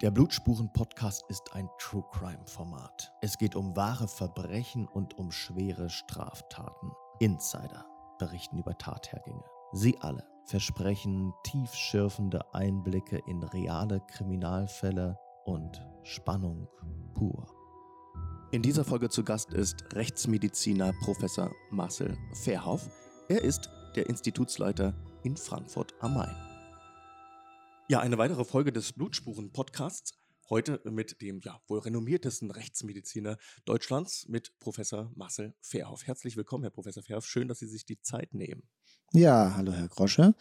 Der Blutspuren-Podcast ist ein True Crime-Format. Es geht um wahre Verbrechen und um schwere Straftaten. Insider berichten über Tathergänge. Sie alle versprechen tiefschürfende Einblicke in reale Kriminalfälle und Spannung pur. In dieser Folge zu Gast ist Rechtsmediziner Professor Marcel Verhoff. Er ist der Institutsleiter in Frankfurt am Main. Ja, eine weitere Folge des Blutspuren-Podcasts. Heute mit dem ja, wohl renommiertesten Rechtsmediziner Deutschlands, mit Professor Marcel Verhoff. Herzlich willkommen, Herr Professor Verhoff. Schön, dass Sie sich die Zeit nehmen. Ja, hallo, Herr Grosche.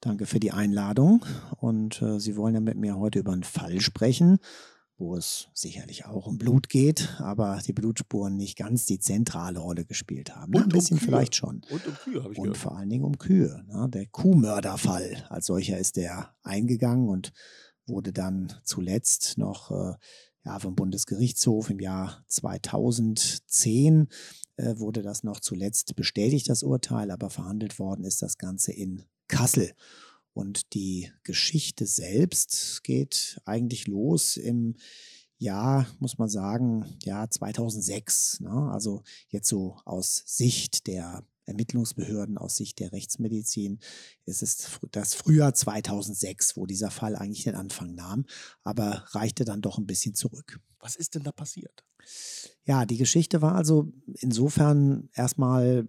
Danke für die Einladung. Und äh, Sie wollen ja mit mir heute über einen Fall sprechen, wo es sicherlich auch um Blut geht, aber die Blutspuren nicht ganz die zentrale Rolle gespielt haben. Und ein bisschen um Kühe. vielleicht schon. Und um Kühe, habe ich Und gehört. vor allen Dingen um Kühe. Ne? Der Kuhmörderfall als solcher ist der eingegangen und wurde dann zuletzt noch äh, ja, vom Bundesgerichtshof im Jahr 2010 äh, wurde das noch zuletzt bestätigt, das Urteil, aber verhandelt worden ist das Ganze in Kassel. Und die Geschichte selbst geht eigentlich los im Jahr, muss man sagen, ja, 2006. Ne? Also jetzt so aus Sicht der Ermittlungsbehörden, aus Sicht der Rechtsmedizin ist es fr- das Frühjahr 2006, wo dieser Fall eigentlich den Anfang nahm, aber reichte dann doch ein bisschen zurück. Was ist denn da passiert? Ja, die Geschichte war also insofern erstmal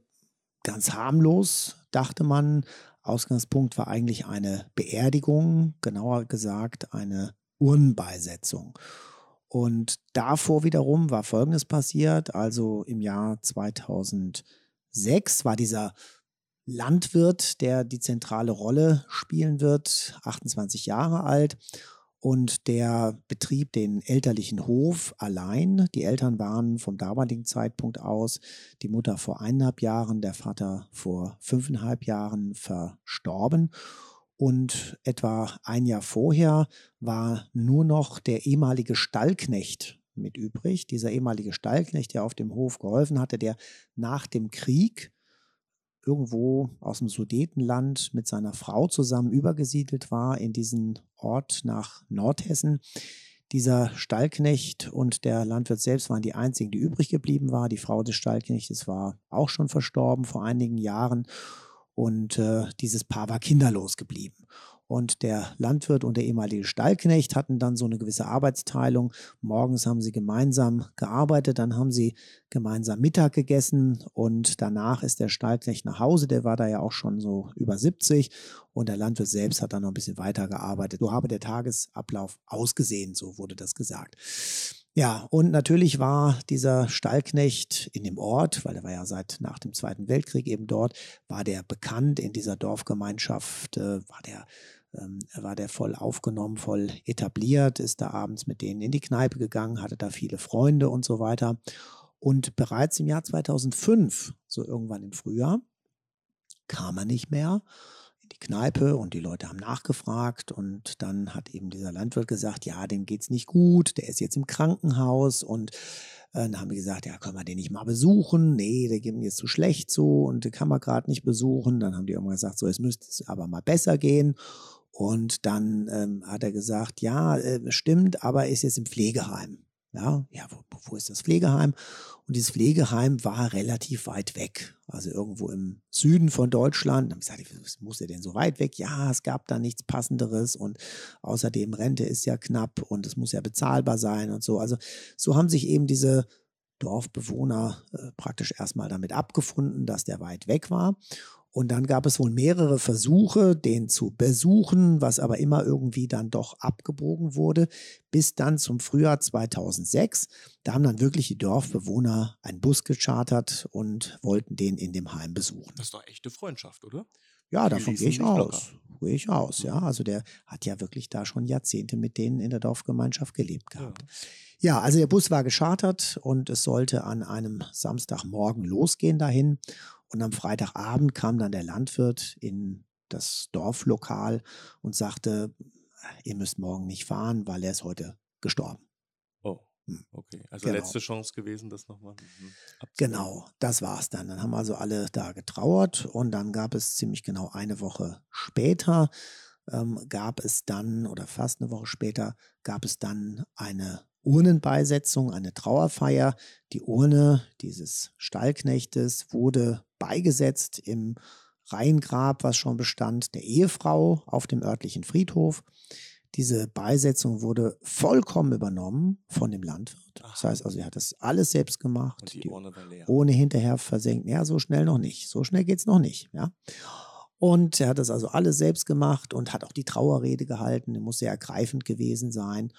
ganz harmlos, dachte man. Ausgangspunkt war eigentlich eine Beerdigung, genauer gesagt eine Urnenbeisetzung. Und davor wiederum war Folgendes passiert. Also im Jahr 2006 war dieser Landwirt, der die zentrale Rolle spielen wird, 28 Jahre alt. Und der betrieb den elterlichen Hof allein. Die Eltern waren vom damaligen Zeitpunkt aus, die Mutter vor eineinhalb Jahren, der Vater vor fünfeinhalb Jahren verstorben. Und etwa ein Jahr vorher war nur noch der ehemalige Stallknecht mit übrig. Dieser ehemalige Stallknecht, der auf dem Hof geholfen hatte, der nach dem Krieg irgendwo aus dem Sudetenland mit seiner Frau zusammen übergesiedelt war in diesen Ort nach Nordhessen. Dieser Stallknecht und der Landwirt selbst waren die einzigen, die übrig geblieben waren. Die Frau des Stallknechtes war auch schon verstorben vor einigen Jahren und äh, dieses Paar war kinderlos geblieben. Und der Landwirt und der ehemalige Stallknecht hatten dann so eine gewisse Arbeitsteilung. Morgens haben sie gemeinsam gearbeitet, dann haben sie gemeinsam Mittag gegessen und danach ist der Stallknecht nach Hause. Der war da ja auch schon so über 70 und der Landwirt selbst hat dann noch ein bisschen weiter gearbeitet. So habe der Tagesablauf ausgesehen, so wurde das gesagt. Ja, und natürlich war dieser Stallknecht in dem Ort, weil er war ja seit nach dem Zweiten Weltkrieg eben dort, war der bekannt in dieser Dorfgemeinschaft, äh, war der war der voll aufgenommen, voll etabliert, ist da abends mit denen in die Kneipe gegangen, hatte da viele Freunde und so weiter. Und bereits im Jahr 2005, so irgendwann im Frühjahr, kam er nicht mehr in die Kneipe und die Leute haben nachgefragt und dann hat eben dieser Landwirt gesagt, ja, dem geht's nicht gut, der ist jetzt im Krankenhaus und äh, dann haben wir gesagt, ja, können wir den nicht mal besuchen? Nee, der geht mir jetzt zu schlecht so und den kann man gerade nicht besuchen. Dann haben die irgendwann gesagt, so, es müsste es aber mal besser gehen. Und dann ähm, hat er gesagt, ja, äh, stimmt, aber er ist jetzt im Pflegeheim. Ja, ja, wo, wo ist das Pflegeheim? Und dieses Pflegeheim war relativ weit weg, also irgendwo im Süden von Deutschland. Dann habe ich gesagt, was muss er denn so weit weg? Ja, es gab da nichts Passenderes und außerdem Rente ist ja knapp und es muss ja bezahlbar sein und so. Also so haben sich eben diese Dorfbewohner äh, praktisch erstmal damit abgefunden, dass der weit weg war. Und dann gab es wohl mehrere Versuche, den zu besuchen, was aber immer irgendwie dann doch abgebogen wurde, bis dann zum Frühjahr 2006. Da haben dann wirklich die Dorfbewohner einen Bus gechartert und wollten den in dem Heim besuchen. Das ist doch echte Freundschaft, oder? Ja, Die davon gehe ich aus. Gehe ich aus, ja. Also der hat ja wirklich da schon Jahrzehnte mit denen in der Dorfgemeinschaft gelebt gehabt. Ja, also der Bus war geschartert und es sollte an einem Samstagmorgen losgehen dahin. Und am Freitagabend kam dann der Landwirt in das Dorflokal und sagte, ihr müsst morgen nicht fahren, weil er ist heute gestorben. Oh, Hm. okay. Also Genau. letzte Chance gewesen, das nochmal mhm. Genau, das war's dann. Dann haben also alle da getrauert und dann gab es ziemlich genau eine Woche später ähm, gab es dann, oder fast eine Woche später, gab es dann eine Urnenbeisetzung, eine Trauerfeier. Die Urne dieses Stallknechtes wurde beigesetzt im Reihengrab, was schon bestand, der Ehefrau auf dem örtlichen Friedhof. Diese Beisetzung wurde vollkommen übernommen von dem Landwirt. Das heißt also, er hat das alles selbst gemacht. Und die Urne war leer. Ohne hinterher versenken. Ja, so schnell noch nicht. So schnell geht es noch nicht. Ja. Und er hat das also alles selbst gemacht und hat auch die Trauerrede gehalten. Die muss sehr ergreifend gewesen sein.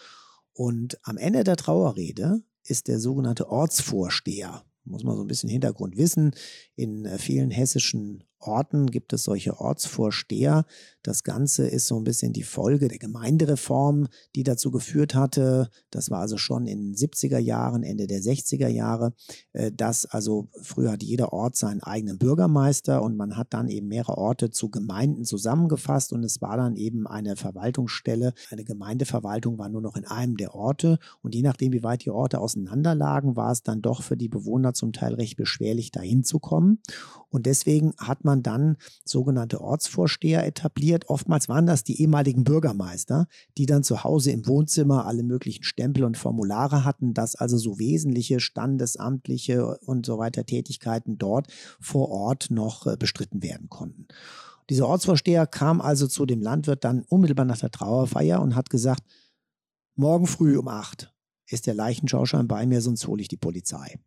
Und am Ende der Trauerrede ist der sogenannte Ortsvorsteher, muss man so ein bisschen Hintergrund wissen. In äh, vielen hessischen Orten gibt es solche Ortsvorsteher. Das Ganze ist so ein bisschen die Folge der Gemeindereform, die dazu geführt hatte, das war also schon in den 70er Jahren, Ende der 60er Jahre, äh, dass also früher hat jeder Ort seinen eigenen Bürgermeister und man hat dann eben mehrere Orte zu Gemeinden zusammengefasst und es war dann eben eine Verwaltungsstelle. Eine Gemeindeverwaltung war nur noch in einem der Orte und je nachdem, wie weit die Orte auseinanderlagen, war es dann doch für die Bewohner zum Teil recht beschwerlich, dahin zu kommen. Und deswegen hat man dann sogenannte Ortsvorsteher etabliert. Oftmals waren das die ehemaligen Bürgermeister, die dann zu Hause im Wohnzimmer alle möglichen Stempel und Formulare hatten, dass also so wesentliche standesamtliche und so weiter Tätigkeiten dort vor Ort noch äh, bestritten werden konnten. Dieser Ortsvorsteher kam also zu dem Landwirt dann unmittelbar nach der Trauerfeier und hat gesagt, morgen früh um acht ist der Leichenschauschein bei mir, sonst hole ich die Polizei.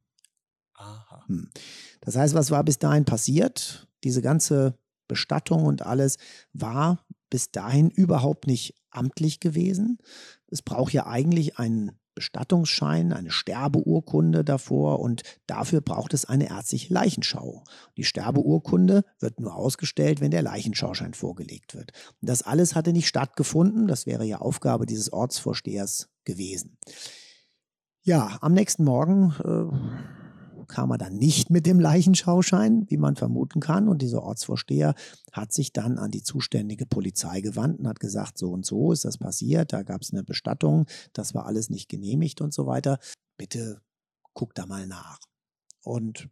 Aha. Hm. Das heißt, was war bis dahin passiert? Diese ganze Bestattung und alles war bis dahin überhaupt nicht amtlich gewesen. Es braucht ja eigentlich einen Bestattungsschein, eine Sterbeurkunde davor und dafür braucht es eine ärztliche Leichenschau. Die Sterbeurkunde wird nur ausgestellt, wenn der Leichenschauschein vorgelegt wird. Und das alles hatte nicht stattgefunden, das wäre ja Aufgabe dieses Ortsvorstehers gewesen. Ja, am nächsten Morgen äh, kam er dann nicht mit dem Leichenschauschein, wie man vermuten kann. Und dieser Ortsvorsteher hat sich dann an die zuständige Polizei gewandt und hat gesagt, so und so ist das passiert, da gab es eine Bestattung, das war alles nicht genehmigt und so weiter. Bitte guck da mal nach. Und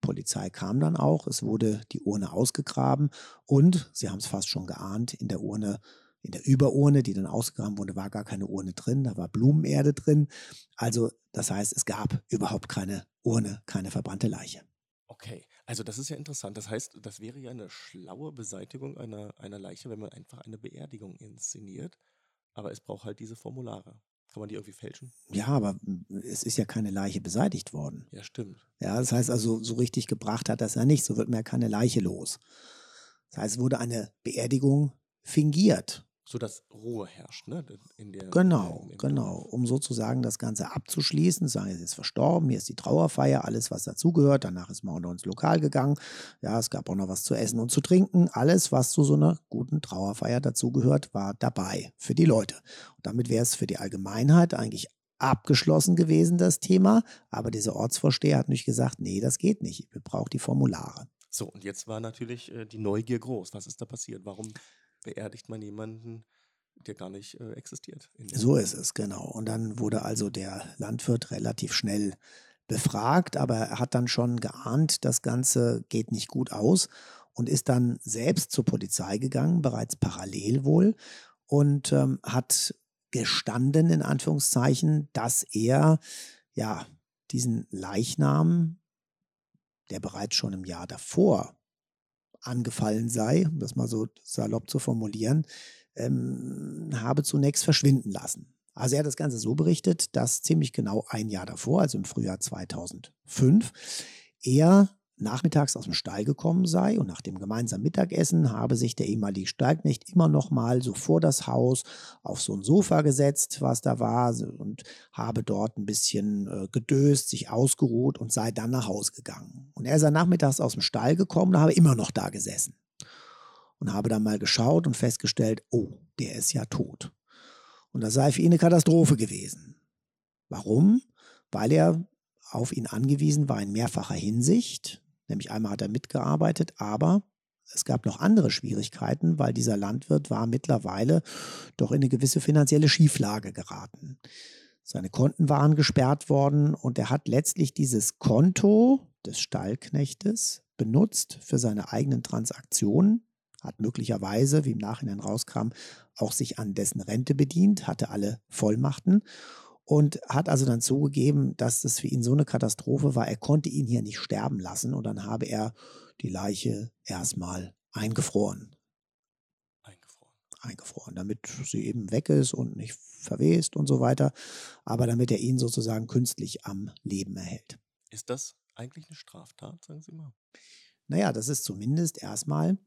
Polizei kam dann auch, es wurde die Urne ausgegraben und, Sie haben es fast schon geahnt, in der Urne in der Überurne, die dann ausgegraben wurde, war gar keine Urne drin, da war Blumenerde drin. Also das heißt, es gab überhaupt keine Urne, keine verbrannte Leiche. Okay, also das ist ja interessant. Das heißt, das wäre ja eine schlaue Beseitigung einer, einer Leiche, wenn man einfach eine Beerdigung inszeniert. Aber es braucht halt diese Formulare. Kann man die irgendwie fälschen? Ja, aber es ist ja keine Leiche beseitigt worden. Ja, stimmt. Ja, das heißt also, so richtig gebracht hat das ja nicht. So wird mir ja keine Leiche los. Das heißt, es wurde eine Beerdigung fingiert so dass Ruhe herrscht, ne? In der, genau, in genau. Um sozusagen das Ganze abzuschließen, sagen, es ist verstorben, hier ist die Trauerfeier, alles, was dazugehört. Danach ist man auch noch ins Lokal gegangen. Ja, es gab auch noch was zu essen und zu trinken. Alles, was zu so einer guten Trauerfeier dazugehört, war dabei für die Leute. Und damit wäre es für die Allgemeinheit eigentlich abgeschlossen gewesen, das Thema. Aber dieser Ortsvorsteher hat nicht gesagt, nee, das geht nicht. Wir brauchen die Formulare. So, und jetzt war natürlich äh, die Neugier groß. Was ist da passiert? Warum beerdigt man jemanden, der gar nicht äh, existiert. So ist es, genau. Und dann wurde also der Landwirt relativ schnell befragt, aber er hat dann schon geahnt, das Ganze geht nicht gut aus und ist dann selbst zur Polizei gegangen, bereits parallel wohl, und ähm, hat gestanden, in Anführungszeichen, dass er ja diesen Leichnam, der bereits schon im Jahr davor angefallen sei, um das mal so salopp zu formulieren, ähm, habe zunächst verschwinden lassen. Also er hat das Ganze so berichtet, dass ziemlich genau ein Jahr davor, also im Frühjahr 2005, er nachmittags aus dem Stall gekommen sei und nach dem gemeinsamen Mittagessen habe sich der ehemalige Stallknecht immer noch mal so vor das Haus auf so ein Sofa gesetzt, was da war und habe dort ein bisschen äh, gedöst, sich ausgeruht und sei dann nach Hause gegangen. Und er sei nachmittags aus dem Stall gekommen und habe immer noch da gesessen und habe dann mal geschaut und festgestellt, oh, der ist ja tot. Und das sei für ihn eine Katastrophe gewesen. Warum? Weil er auf ihn angewiesen war in mehrfacher Hinsicht. Nämlich einmal hat er mitgearbeitet, aber es gab noch andere Schwierigkeiten, weil dieser Landwirt war mittlerweile doch in eine gewisse finanzielle Schieflage geraten. Seine Konten waren gesperrt worden und er hat letztlich dieses Konto des Stallknechtes benutzt für seine eigenen Transaktionen. hat möglicherweise, wie im Nachhinein rauskam, auch sich an dessen Rente bedient, hatte alle Vollmachten und hat also dann zugegeben, dass das für ihn so eine Katastrophe war, er konnte ihn hier nicht sterben lassen und dann habe er die Leiche erstmal eingefroren. Eingefroren. Eingefroren, damit sie eben weg ist und nicht verwest und so weiter, aber damit er ihn sozusagen künstlich am Leben erhält. Ist das eigentlich eine Straftat, sagen Sie mal? Naja, das ist zumindest erstmal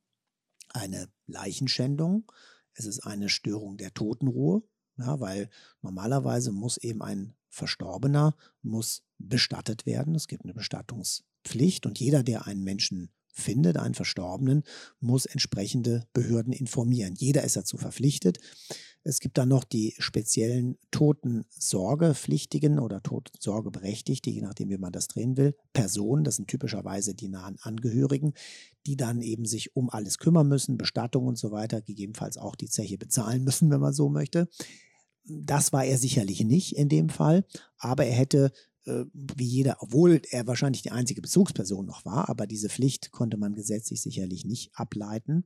eine Leichenschändung. Es ist eine Störung der Totenruhe, ja, weil normalerweise muss eben ein Verstorbener muss bestattet werden. Es gibt eine Bestattungspflicht und jeder, der einen Menschen findet, einen Verstorbenen, muss entsprechende Behörden informieren. Jeder ist dazu verpflichtet. Es gibt dann noch die speziellen Totensorgepflichtigen oder Totensorgeberechtigte, je nachdem, wie man das drehen will, Personen, das sind typischerweise die nahen Angehörigen, die dann eben sich um alles kümmern müssen, Bestattung und so weiter, gegebenenfalls auch die Zeche bezahlen müssen, wenn man so möchte. Das war er sicherlich nicht in dem Fall, aber er hätte äh, wie jeder, obwohl er wahrscheinlich die einzige Bezugsperson noch war, aber diese Pflicht konnte man gesetzlich sicherlich nicht ableiten.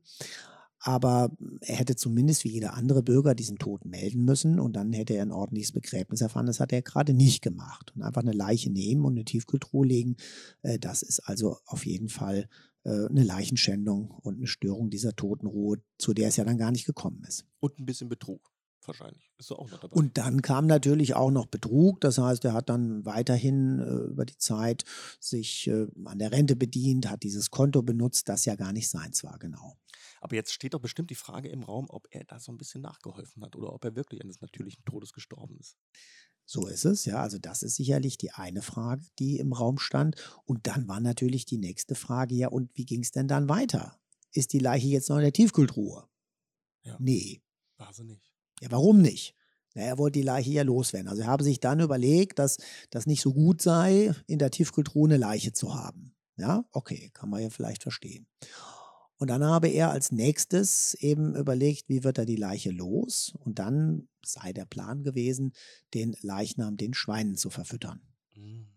Aber er hätte zumindest wie jeder andere Bürger diesen Tod melden müssen und dann hätte er ein ordentliches Begräbnis erfahren. Das hat er gerade nicht gemacht. Und einfach eine Leiche nehmen und eine Tiefkühltruhe legen, äh, das ist also auf jeden Fall äh, eine Leichenschändung und eine Störung dieser Totenruhe, zu der es ja dann gar nicht gekommen ist. Und ein bisschen Betrug wahrscheinlich. Ist auch noch dabei. Und dann kam natürlich auch noch Betrug. Das heißt, er hat dann weiterhin äh, über die Zeit sich äh, an der Rente bedient, hat dieses Konto benutzt, das ja gar nicht seins war, genau. Aber jetzt steht doch bestimmt die Frage im Raum, ob er da so ein bisschen nachgeholfen hat oder ob er wirklich eines natürlichen Todes gestorben ist. So ist es, ja. Also das ist sicherlich die eine Frage, die im Raum stand. Und dann war natürlich die nächste Frage, ja, und wie ging es denn dann weiter? Ist die Leiche jetzt noch in der Tiefkühltruhe? Ja. Nee. War sie nicht. Ja, warum nicht? Na, er wollte die Leiche ja loswerden. Also er habe sich dann überlegt, dass das nicht so gut sei, in der Tiefkühltruhe eine Leiche zu haben. Ja, okay, kann man ja vielleicht verstehen. Und dann habe er als nächstes eben überlegt, wie wird er die Leiche los? Und dann sei der Plan gewesen, den Leichnam den Schweinen zu verfüttern. Mhm.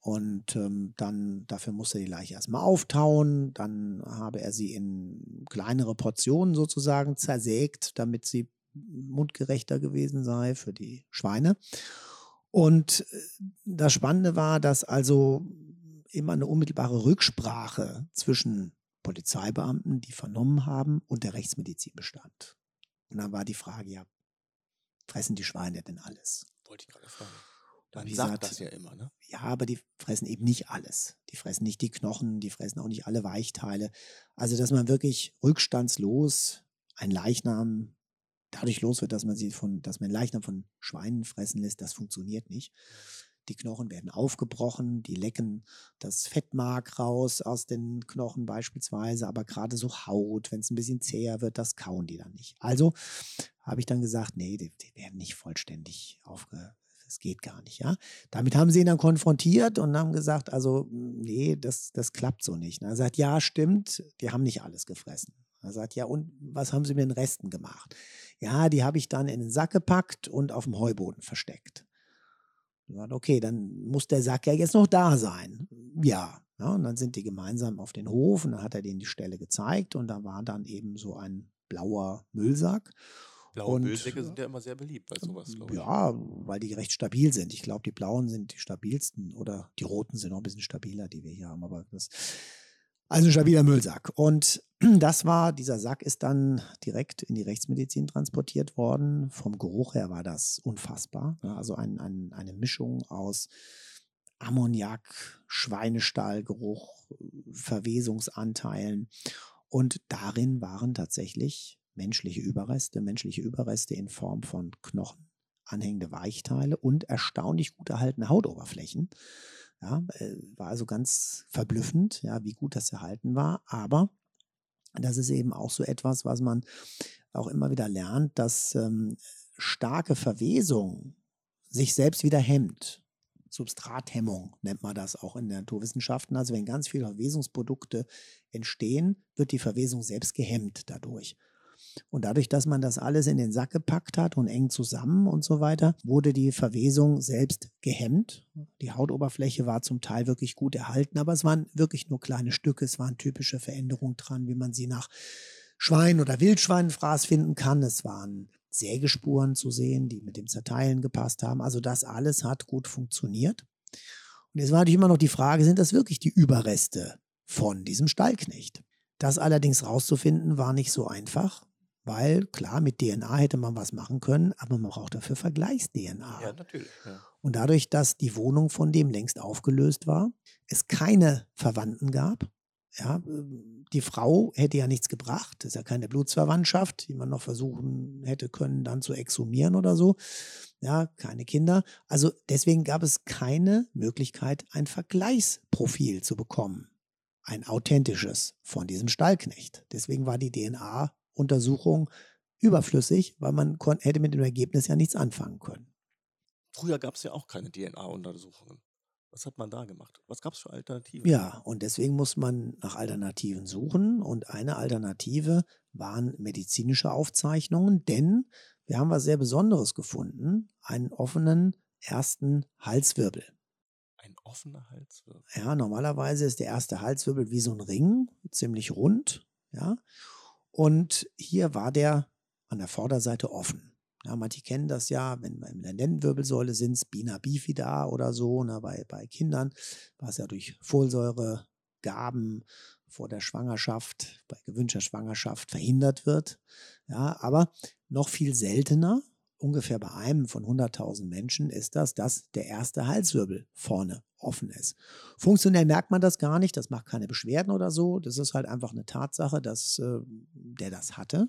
Und ähm, dann, dafür musste die Leiche erstmal auftauen. Dann habe er sie in kleinere Portionen sozusagen zersägt, damit sie mundgerechter gewesen sei für die Schweine. Und äh, das Spannende war, dass also immer eine unmittelbare Rücksprache zwischen Polizeibeamten, die vernommen haben, und der Rechtsmedizin bestand. Und dann war die Frage, ja, fressen die Schweine denn alles? Wollte ich gerade fragen. Man sagt gesagt, das ja immer, ne? Ja, aber die fressen eben nicht alles. Die fressen nicht die Knochen, die fressen auch nicht alle Weichteile. Also, dass man wirklich rückstandslos ein Leichnam dadurch los wird, dass man sie von, dass man Leichnam von Schweinen fressen lässt, das funktioniert nicht. Die Knochen werden aufgebrochen, die lecken das Fettmark raus aus den Knochen beispielsweise, aber gerade so Haut, wenn es ein bisschen zäher wird, das kauen die dann nicht. Also habe ich dann gesagt, nee, die, die werden nicht vollständig aufge, das geht gar nicht, ja. Damit haben sie ihn dann konfrontiert und haben gesagt, also, nee, das, das klappt so nicht. er sagt, ja, stimmt, die haben nicht alles gefressen. Er sagt, ja, und was haben sie mit den Resten gemacht? Ja, die habe ich dann in den Sack gepackt und auf dem Heuboden versteckt. Okay, dann muss der Sack ja jetzt noch da sein. Ja. ja. Und dann sind die gemeinsam auf den Hof und dann hat er denen die Stelle gezeigt und da war dann eben so ein blauer Müllsack. Blaue und, Müllsäcke sind ja immer sehr beliebt bei sowas, glaube ich. Ja, weil die recht stabil sind. Ich glaube, die blauen sind die stabilsten oder die roten sind noch ein bisschen stabiler, die wir hier haben. Aber das also ein stabiler Müllsack. Und das war, dieser Sack ist dann direkt in die Rechtsmedizin transportiert worden. Vom Geruch her war das unfassbar. Also ein, ein, eine Mischung aus Ammoniak, Schweinestallgeruch, Verwesungsanteilen. Und darin waren tatsächlich menschliche Überreste, menschliche Überreste in Form von Knochen, anhängende Weichteile und erstaunlich gut erhaltene Hautoberflächen. Ja, äh, war also ganz verblüffend, ja, wie gut das erhalten war. Aber das ist eben auch so etwas, was man auch immer wieder lernt, dass ähm, starke Verwesung sich selbst wieder hemmt. Substrathemmung nennt man das auch in den Naturwissenschaften. Also wenn ganz viele Verwesungsprodukte entstehen, wird die Verwesung selbst gehemmt dadurch. Und dadurch, dass man das alles in den Sack gepackt hat und eng zusammen und so weiter, wurde die Verwesung selbst gehemmt. Die Hautoberfläche war zum Teil wirklich gut erhalten, aber es waren wirklich nur kleine Stücke. Es waren typische Veränderungen dran, wie man sie nach Schwein- oder Wildschweinfraß finden kann. Es waren Sägespuren zu sehen, die mit dem Zerteilen gepasst haben. Also das alles hat gut funktioniert. Und jetzt war natürlich immer noch die Frage, sind das wirklich die Überreste von diesem Stallknecht? Das allerdings rauszufinden war nicht so einfach, weil klar, mit DNA hätte man was machen können, aber man braucht dafür Vergleichs-DNA. Ja, natürlich. Ja. Und dadurch, dass die Wohnung von dem längst aufgelöst war, es keine Verwandten gab, ja, die Frau hätte ja nichts gebracht, das ist ja keine Blutsverwandtschaft, die man noch versuchen hätte können, dann zu exhumieren oder so. Ja, keine Kinder. Also deswegen gab es keine Möglichkeit, ein Vergleichsprofil zu bekommen. Ein authentisches von diesem Stallknecht. Deswegen war die DNA-Untersuchung überflüssig, weil man hätte mit dem Ergebnis ja nichts anfangen können. Früher gab es ja auch keine DNA-Untersuchungen. Was hat man da gemacht? Was gab es für Alternativen? Ja, und deswegen muss man nach Alternativen suchen. Und eine Alternative waren medizinische Aufzeichnungen, denn wir haben was sehr Besonderes gefunden: einen offenen ersten Halswirbel. Ein offener Halswirbel? Ja, normalerweise ist der erste Halswirbel wie so ein Ring, ziemlich rund. Ja, und hier war der an der Vorderseite offen. Ja, manche kennen das ja, wenn wir in der Lendenwirbelsäule sind, Spina bifida oder so, ne, bei, bei Kindern, was ja durch Folsäuregaben vor der Schwangerschaft, bei gewünschter Schwangerschaft verhindert wird. Ja, aber noch viel seltener, ungefähr bei einem von 100.000 Menschen, ist das, dass der erste Halswirbel vorne offen ist. Funktionell merkt man das gar nicht, das macht keine Beschwerden oder so. Das ist halt einfach eine Tatsache, dass äh, der das hatte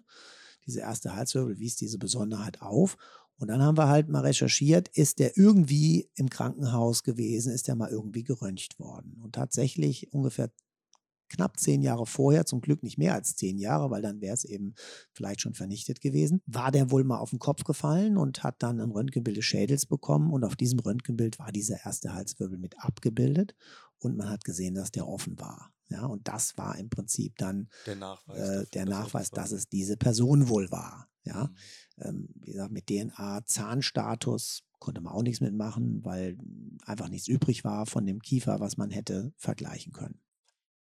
diese erste Halswirbel wies diese Besonderheit auf. Und dann haben wir halt mal recherchiert, ist der irgendwie im Krankenhaus gewesen, ist der mal irgendwie geröntgt worden. Und tatsächlich ungefähr knapp zehn Jahre vorher, zum Glück nicht mehr als zehn Jahre, weil dann wäre es eben vielleicht schon vernichtet gewesen, war der wohl mal auf den Kopf gefallen und hat dann ein Röntgenbild des Schädels bekommen. Und auf diesem Röntgenbild war dieser erste Halswirbel mit abgebildet und man hat gesehen, dass der offen war. Ja, und das war im Prinzip dann der Nachweis, äh, dafür, der Nachweis dass es diese Person wohl war. Ja, mhm. ähm, wie gesagt, mit DNA, Zahnstatus konnte man auch nichts mitmachen, weil einfach nichts übrig war von dem Kiefer, was man hätte vergleichen können.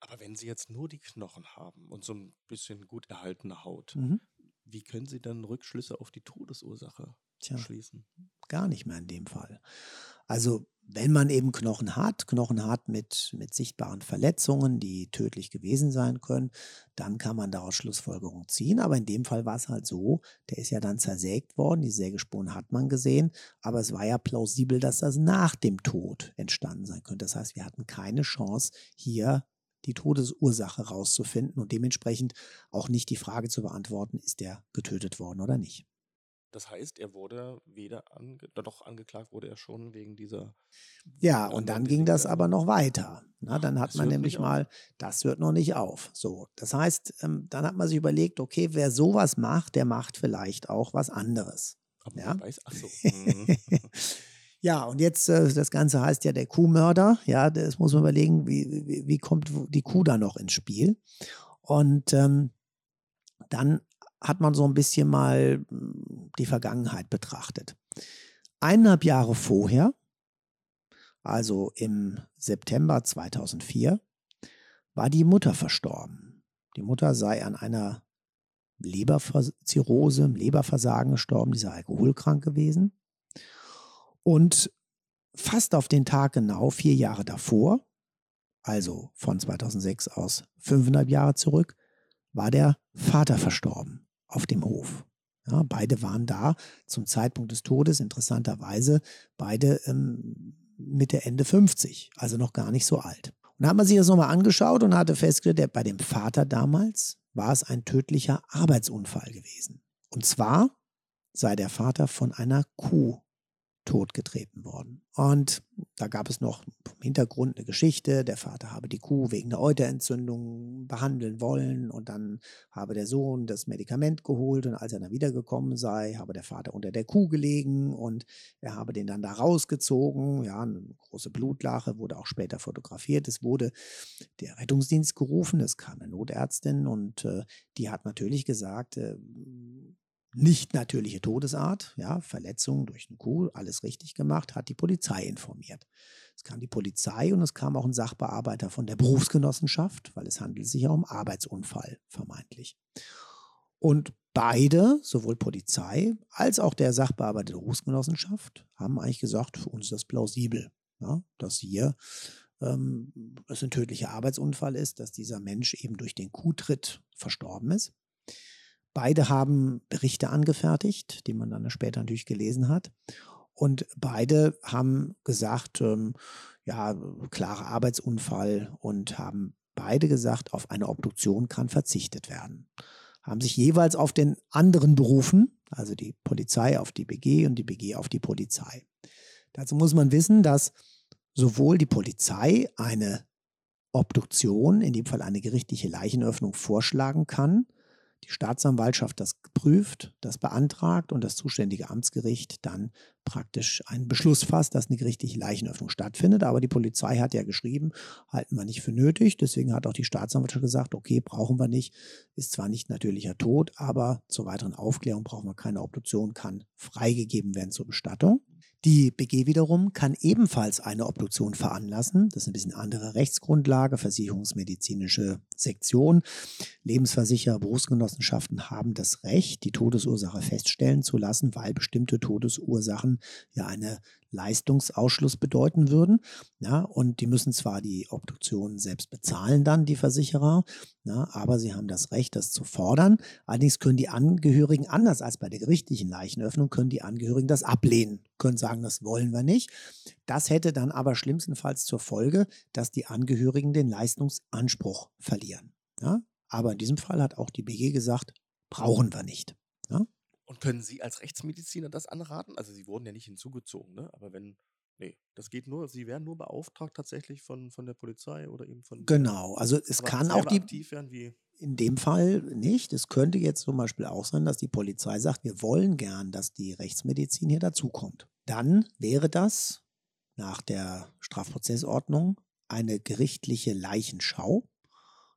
Aber wenn Sie jetzt nur die Knochen haben und so ein bisschen gut erhaltene Haut, mhm. wie können Sie dann Rückschlüsse auf die Todesursache Tja, schließen? Gar nicht mehr in dem Fall. Also wenn man eben Knochen hat, Knochen hat mit, mit sichtbaren Verletzungen, die tödlich gewesen sein können, dann kann man daraus Schlussfolgerungen ziehen. Aber in dem Fall war es halt so, der ist ja dann zersägt worden, die Sägespuren hat man gesehen, aber es war ja plausibel, dass das nach dem Tod entstanden sein könnte. Das heißt, wir hatten keine Chance, hier die Todesursache rauszufinden und dementsprechend auch nicht die Frage zu beantworten, ist der getötet worden oder nicht. Das heißt, er wurde weder ange doch angeklagt wurde er schon wegen dieser. Ja, und dann ging das aber noch weiter. Na, dann hat man nämlich mal, das hört noch nicht auf. So, das heißt, ähm, dann hat man sich überlegt, okay, wer sowas macht, der macht vielleicht auch was anderes. Aber ja? weiß, ach so. Ja, und jetzt, äh, das Ganze heißt ja der Kuhmörder. Ja, das muss man überlegen, wie, wie, wie kommt die Kuh da noch ins Spiel? Und ähm, dann hat man so ein bisschen mal hm, die Vergangenheit betrachtet. Eineinhalb Jahre vorher, also im September 2004, war die Mutter verstorben. Die Mutter sei an einer Leberzirrhose, Leberversagen gestorben, die sei alkoholkrank gewesen. Und fast auf den Tag genau vier Jahre davor, also von 2006 aus fünfeinhalb Jahre zurück, war der Vater verstorben auf dem Hof. Ja, beide waren da zum Zeitpunkt des Todes, interessanterweise beide ähm, Mitte, Ende 50, also noch gar nicht so alt. Und da hat man sich das nochmal angeschaut und hatte festgestellt, bei dem Vater damals war es ein tödlicher Arbeitsunfall gewesen. Und zwar sei der Vater von einer Kuh totgetreten worden. Und da gab es noch im Hintergrund eine Geschichte, der Vater habe die Kuh wegen der Euterentzündung behandeln wollen und dann habe der Sohn das Medikament geholt und als er dann wiedergekommen sei, habe der Vater unter der Kuh gelegen und er habe den dann da rausgezogen. Ja, eine große Blutlache wurde auch später fotografiert. Es wurde der Rettungsdienst gerufen, es kam eine Notärztin und äh, die hat natürlich gesagt, äh, nicht natürliche Todesart, ja, Verletzung durch eine Kuh, alles richtig gemacht, hat die Polizei informiert. Es kam die Polizei und es kam auch ein Sachbearbeiter von der Berufsgenossenschaft, weil es handelt sich ja um Arbeitsunfall vermeintlich. Und beide, sowohl Polizei als auch der Sachbearbeiter der Berufsgenossenschaft, haben eigentlich gesagt, für uns ist das plausibel, ja, dass hier ähm, es ein tödlicher Arbeitsunfall ist, dass dieser Mensch eben durch den Kuhtritt verstorben ist. Beide haben Berichte angefertigt, die man dann später natürlich gelesen hat. Und beide haben gesagt, ähm, ja, klarer Arbeitsunfall und haben beide gesagt, auf eine Obduktion kann verzichtet werden. Haben sich jeweils auf den anderen berufen, also die Polizei auf die BG und die BG auf die Polizei. Dazu muss man wissen, dass sowohl die Polizei eine Obduktion, in dem Fall eine gerichtliche Leichenöffnung, vorschlagen kann, die Staatsanwaltschaft das prüft, das beantragt und das zuständige Amtsgericht dann praktisch einen Beschluss fasst, dass eine gerichtliche Leichenöffnung stattfindet. Aber die Polizei hat ja geschrieben, halten wir nicht für nötig. Deswegen hat auch die Staatsanwaltschaft gesagt, okay, brauchen wir nicht. Ist zwar nicht natürlicher Tod, aber zur weiteren Aufklärung brauchen wir keine Obduktion, kann freigegeben werden zur Bestattung. Die BG wiederum kann ebenfalls eine Obduktion veranlassen. Das ist ein bisschen andere Rechtsgrundlage, versicherungsmedizinische Sektion. Lebensversicherer, Berufsgenossenschaften haben das Recht, die Todesursache feststellen zu lassen, weil bestimmte Todesursachen ja eine Leistungsausschluss bedeuten würden. Ja, und die müssen zwar die Obduktion selbst bezahlen, dann die Versicherer, ja, aber sie haben das Recht, das zu fordern. Allerdings können die Angehörigen, anders als bei der gerichtlichen Leichenöffnung, können die Angehörigen das ablehnen, können sagen, das wollen wir nicht. Das hätte dann aber schlimmstenfalls zur Folge, dass die Angehörigen den Leistungsanspruch verlieren. Ja? Aber in diesem Fall hat auch die BG gesagt, brauchen wir nicht. Ja? Und können Sie als Rechtsmediziner das anraten? Also Sie wurden ja nicht hinzugezogen, ne? Aber wenn, nee, das geht nur, Sie werden nur beauftragt tatsächlich von, von der Polizei oder eben von. Genau, also es kann auch die. aktiv werden wie. In dem Fall nicht. Es könnte jetzt zum Beispiel auch sein, dass die Polizei sagt, wir wollen gern, dass die Rechtsmedizin hier dazukommt. Dann wäre das nach der Strafprozessordnung eine gerichtliche Leichenschau.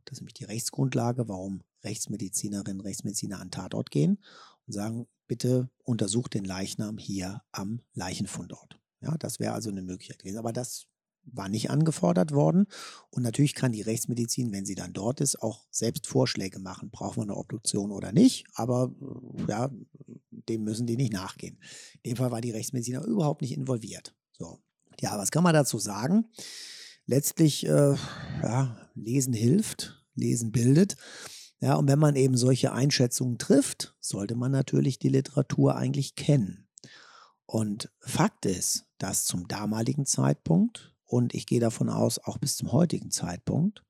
Das ist nämlich die Rechtsgrundlage, warum Rechtsmedizinerinnen, Rechtsmediziner an Tatort gehen und sagen, bitte untersucht den Leichnam hier am Leichenfundort. Ja, das wäre also eine Möglichkeit gewesen. Aber das war nicht angefordert worden. Und natürlich kann die Rechtsmedizin, wenn sie dann dort ist, auch selbst Vorschläge machen. Brauchen wir eine Obduktion oder nicht? Aber ja, dem müssen die nicht nachgehen. In dem Fall war die Rechtsmedizin überhaupt nicht involviert. So. Ja, was kann man dazu sagen? Letztlich, äh, ja, Lesen hilft, Lesen bildet. Ja, und wenn man eben solche Einschätzungen trifft, sollte man natürlich die Literatur eigentlich kennen. Und Fakt ist, dass zum damaligen Zeitpunkt, und ich gehe davon aus, auch bis zum heutigen Zeitpunkt,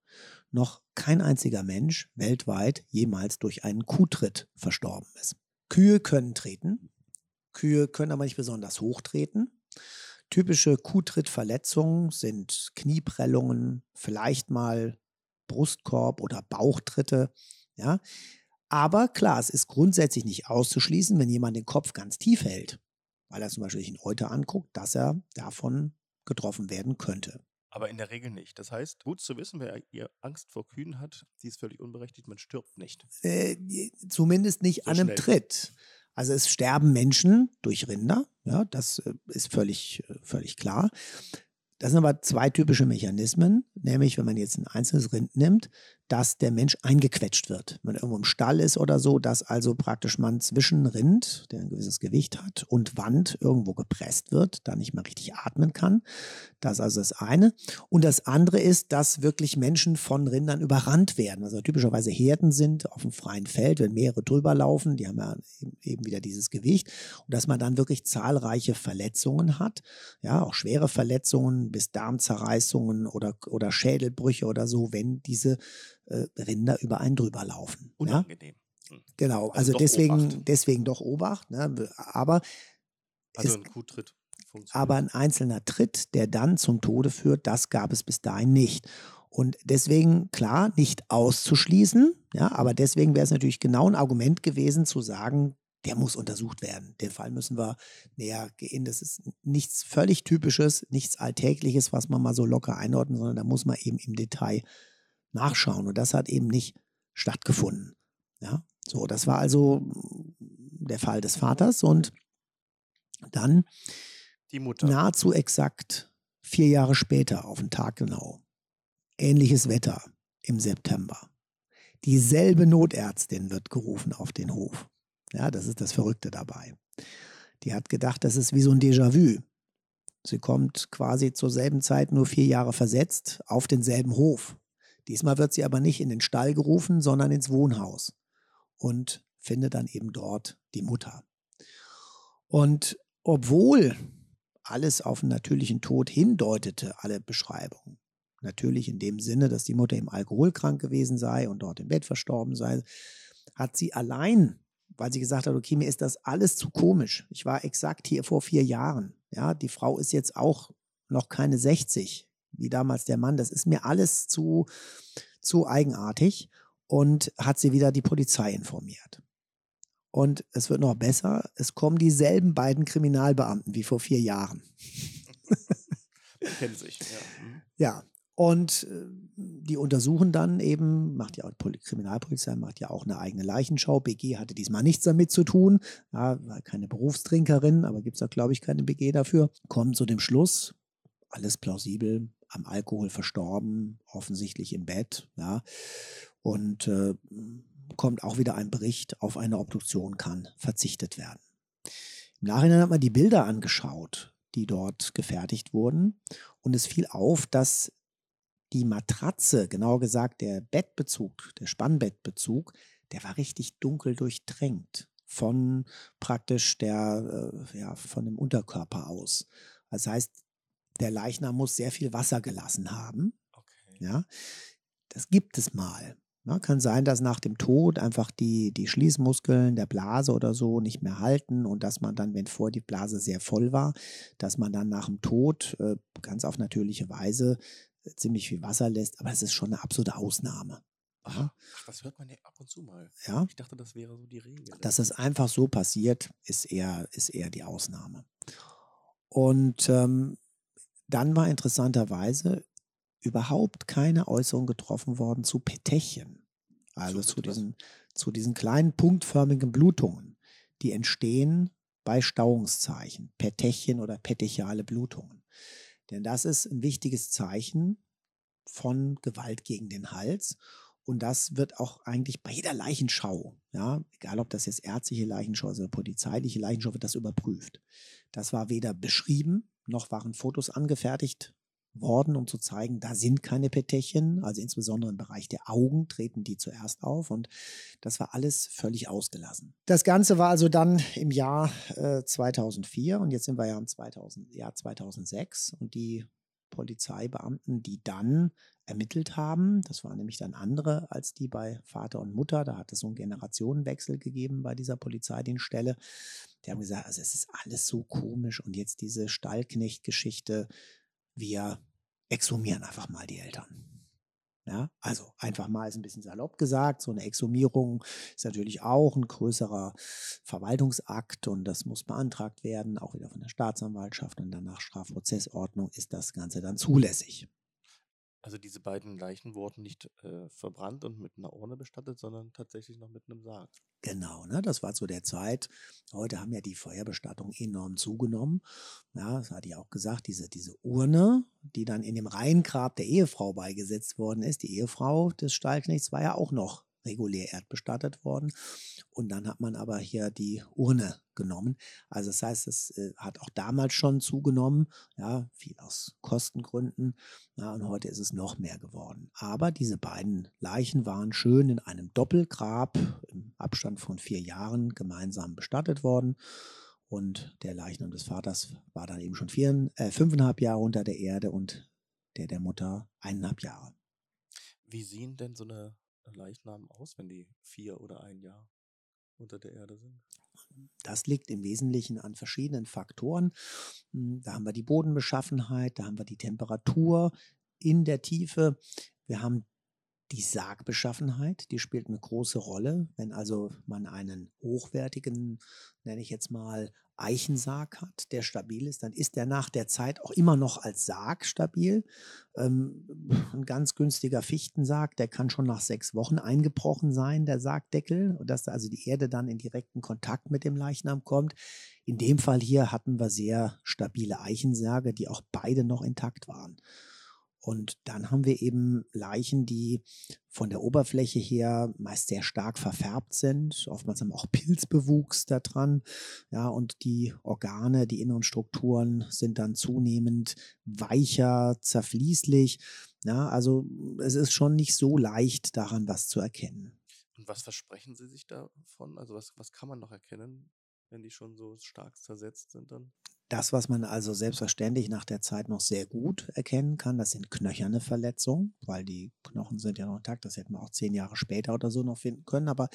noch kein einziger Mensch weltweit jemals durch einen Kuhtritt verstorben ist. Kühe können treten, Kühe können aber nicht besonders hoch treten. Typische Kuhtrittverletzungen sind Knieprellungen, vielleicht mal Brustkorb oder Bauchtritte. Ja? Aber klar, es ist grundsätzlich nicht auszuschließen, wenn jemand den Kopf ganz tief hält, weil er zum Beispiel sich einen Euter anguckt, dass er davon getroffen werden könnte. Aber in der Regel nicht. Das heißt, gut zu wissen, wer ihr Angst vor Kühen hat, die ist völlig unberechtigt, man stirbt nicht. Äh, zumindest nicht So an einem schnell. Tritt. Also es sterben Menschen durch Rinder, ja, das äh, ist völlig, äh, völlig klar. Das sind aber zwei typische Mechanismen, nämlich wenn man jetzt ein einzelnes Rind nimmt, dass der Mensch eingequetscht wird. Wenn man irgendwo im Stall ist oder so, dass also praktisch man zwischen Rind, der ein gewisses Gewicht hat, und Wand irgendwo gepresst wird, da nicht mehr richtig atmen kann. Das ist also das eine. Und das andere ist, dass wirklich Menschen von Rindern überrannt werden. Also typischerweise Herden sind auf dem freien Feld, wenn mehrere drüber laufen, die haben ja eben wieder dieses Gewicht. Und dass man dann wirklich zahlreiche Verletzungen hat, ja, auch schwere Verletzungen bis Darmzerreißungen oder, oder Schädelbrüche oder so, wenn diese äh, Rinder über einen drüber laufen. Ja? Unangenehm. Hm. Genau, Also also, doch deswegen, Obacht. deswegen doch Obacht. Ne? Aber, Also es, ein Kuhtritt aber ein einzelner Tritt, der dann zum Tode führt, das gab es bis dahin nicht. Und deswegen, klar, nicht auszuschließen, ja, aber deswegen wäre es natürlich genau ein Argument gewesen zu sagen, der muss untersucht werden. Den Fall müssen wir näher gehen. Das ist nichts völlig Typisches, nichts Alltägliches, was man mal so locker einordnen, sondern da muss man eben im Detail nachschauen. Und das hat eben nicht stattgefunden. Ja, so, das war also der Fall des Vaters und dann die Mutter. nahezu exakt vier Jahre später, auf den Tag genau, ähnliches Wetter im September. Dieselbe Notärztin wird gerufen auf den Hof. Ja, das ist das Verrückte dabei. Die hat gedacht, das ist wie so ein Déjà-vu. Sie kommt quasi zur selben Zeit nur vier Jahre versetzt auf denselben Hof. Diesmal wird sie aber nicht in den Stall gerufen, sondern ins Wohnhaus und findet dann eben dort die Mutter. Und obwohl alles auf einen natürlichen Tod hindeutete, alle Beschreibungen, natürlich in dem Sinne, dass die Mutter eben alkoholkrank gewesen sei und dort im Bett verstorben sei, hat sie allein, weil sie gesagt hat, okay, mir ist das alles zu komisch. Ich war exakt hier vor vier Jahren. Ja, die Frau ist jetzt auch noch keine 60, wie damals der Mann. Das ist mir alles zu, zu eigenartig und hat sie wieder die Polizei informiert. Und es wird noch besser, es kommen dieselben beiden Kriminalbeamten wie vor vier Jahren. Kennen sich, ja. Mhm. Ja, und äh, die untersuchen dann eben, macht ja auch die Kriminalpolizei, macht ja auch eine eigene Leichenschau. BG hatte diesmal nichts damit zu tun, ja, war keine Berufstrinkerin, aber gibt es da, glaube ich, keine BG dafür. Kommen zu dem Schluss, alles plausibel, am Alkohol verstorben, offensichtlich im Bett, ja. Und äh, kommt auch wieder ein Bericht, auf eine Obduktion kann verzichtet werden. Im Nachhinein hat man die Bilder angeschaut, die dort gefertigt wurden. Und es fiel auf, dass die Matratze, genauer gesagt der Bettbezug, der Spannbettbezug, der war richtig dunkel durchtränkt von praktisch der, äh, ja, von dem Unterkörper aus. Das heißt, der Leichnam muss sehr viel Wasser gelassen haben. Okay. Ja, das gibt es mal. Ja, kann sein, dass nach dem Tod einfach die, die Schließmuskeln der Blase oder so nicht mehr halten und dass man dann, wenn vor die Blase sehr voll war, dass man dann nach dem Tod äh, ganz auf natürliche Weise äh, ziemlich viel Wasser lässt. Aber es ist schon eine absolute Ausnahme. Ach, das hört man ja ab und zu mal. Ja. Ich dachte, das wäre so die Regel. Dass es einfach so passiert, ist eher, ist eher die Ausnahme. Und ähm, dann war interessanterweise überhaupt keine Äußerung getroffen worden zu Petechien, also zu diesen, zu diesen kleinen punktförmigen Blutungen, die entstehen bei Stauungszeichen, Petechien oder petechiale Blutungen. Denn das ist ein wichtiges Zeichen von Gewalt gegen den Hals. Und das wird auch eigentlich bei jeder Leichenschau, ja, egal ob das jetzt ärztliche Leichenschau oder polizeiliche Leichenschau, wird das überprüft. Das war weder beschrieben, noch waren Fotos angefertigt worden, um zu zeigen, da sind keine Petechien, also insbesondere im Bereich der Augen treten die zuerst auf und das war alles völlig ausgelassen. Das Ganze war also dann im Jahr äh, 2004 und jetzt sind wir ja im 2000, Jahr 2006 und die Polizeibeamten, die dann ermittelt haben, das waren nämlich dann andere als die bei Vater und Mutter, da hat es so einen Generationenwechsel gegeben bei dieser Polizeidienststelle, die haben gesagt, also es ist alles so komisch und jetzt diese Stallknecht-Geschichte, wir exhumieren einfach mal die Eltern. Ja, also einfach mal ist ein bisschen salopp gesagt. So eine Exhumierung ist natürlich auch ein größerer Verwaltungsakt und das muss beantragt werden, auch wieder von der Staatsanwaltschaft und dann nach Strafprozessordnung ist das Ganze dann zulässig. Also diese beiden Leichen wurden nicht äh, verbrannt und mit einer Urne bestattet, sondern tatsächlich noch mit einem Sarg. Genau, ne? das war zu der Zeit. Heute haben ja die Feuerbestattungen enorm zugenommen. Ja, das hatte ich auch gesagt, diese, diese Urne, die dann in dem Reihengrab der Ehefrau beigesetzt worden ist, die Ehefrau des Stallknechts war ja auch noch regulär erdbestattet worden. Und dann hat man aber hier die Urne genommen. Also das heißt, es äh, hat auch damals schon zugenommen, ja, viel aus Kostengründen. Ja, und heute ist es noch mehr geworden. Aber diese beiden Leichen waren schön in einem Doppelgrab im Abstand von vier Jahren gemeinsam bestattet worden. Und der Leichnam des Vaters war dann eben schon vier, äh, fünfeinhalb Jahre unter der Erde und der der Mutter eineinhalb Jahre. Wie sehen denn so eine Leichnamen aus, wenn die vier oder ein Jahr unter der Erde sind? Das liegt im Wesentlichen an verschiedenen Faktoren. Hm, da haben wir die Bodenbeschaffenheit, da haben wir die Temperatur in der Tiefe. Wir haben die Sargbeschaffenheit, die spielt eine große Rolle. Wenn also man einen hochwertigen, nenne ich jetzt mal, Eichensarg hat, der stabil ist, dann ist der nach der Zeit auch immer noch als Sarg stabil. Ähm, ein ganz günstiger Fichtensarg, der kann schon nach sechs Wochen eingebrochen sein, der Sargdeckel, dass also die Erde dann in direkten Kontakt mit dem Leichnam kommt. In dem Fall hier hatten wir sehr stabile Eichensärge, die auch beide noch intakt waren. Und dann haben wir eben Leichen, die von der Oberfläche her meist sehr stark verfärbt sind. Oftmals haben auch Pilzbewuchs da dran. Ja, und die Organe, die inneren Strukturen sind dann zunehmend weicher, zerfließlich. Ja, also es ist schon nicht so leicht, daran was zu erkennen. Und was versprechen Sie sich davon? Also was, was kann man noch erkennen, wenn die schon so stark zersetzt sind dann? Das, was man also selbstverständlich nach der Zeit noch sehr gut erkennen kann, das sind knöcherne Verletzungen, weil die Knochen sind ja noch intakt. Das hätten wir auch zehn Jahre später oder so noch finden können. Aber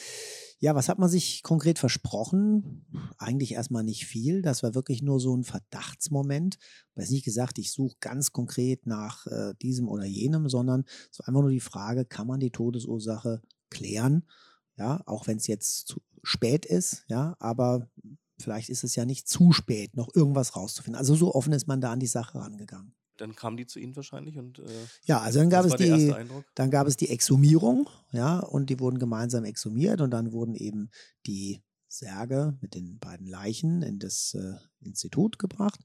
ja, was hat man sich konkret versprochen? Eigentlich erstmal nicht viel. Das war wirklich nur so ein Verdachtsmoment. Ich habe nicht gesagt, ich suche ganz konkret nach äh, diesem oder jenem, sondern so einfach nur die Frage, kann man die Todesursache klären? Ja, auch wenn es jetzt zu spät ist, ja, aber vielleicht ist es ja nicht zu spät, noch irgendwas rauszufinden. Also so offen ist man da an die Sache rangegangen. Dann kamen die zu Ihnen wahrscheinlich und äh, ja, also dann gab es die, dann gab es die Exhumierung, ja, und die wurden gemeinsam exhumiert und dann wurden eben die Särge mit den beiden Leichen in das äh, Institut gebracht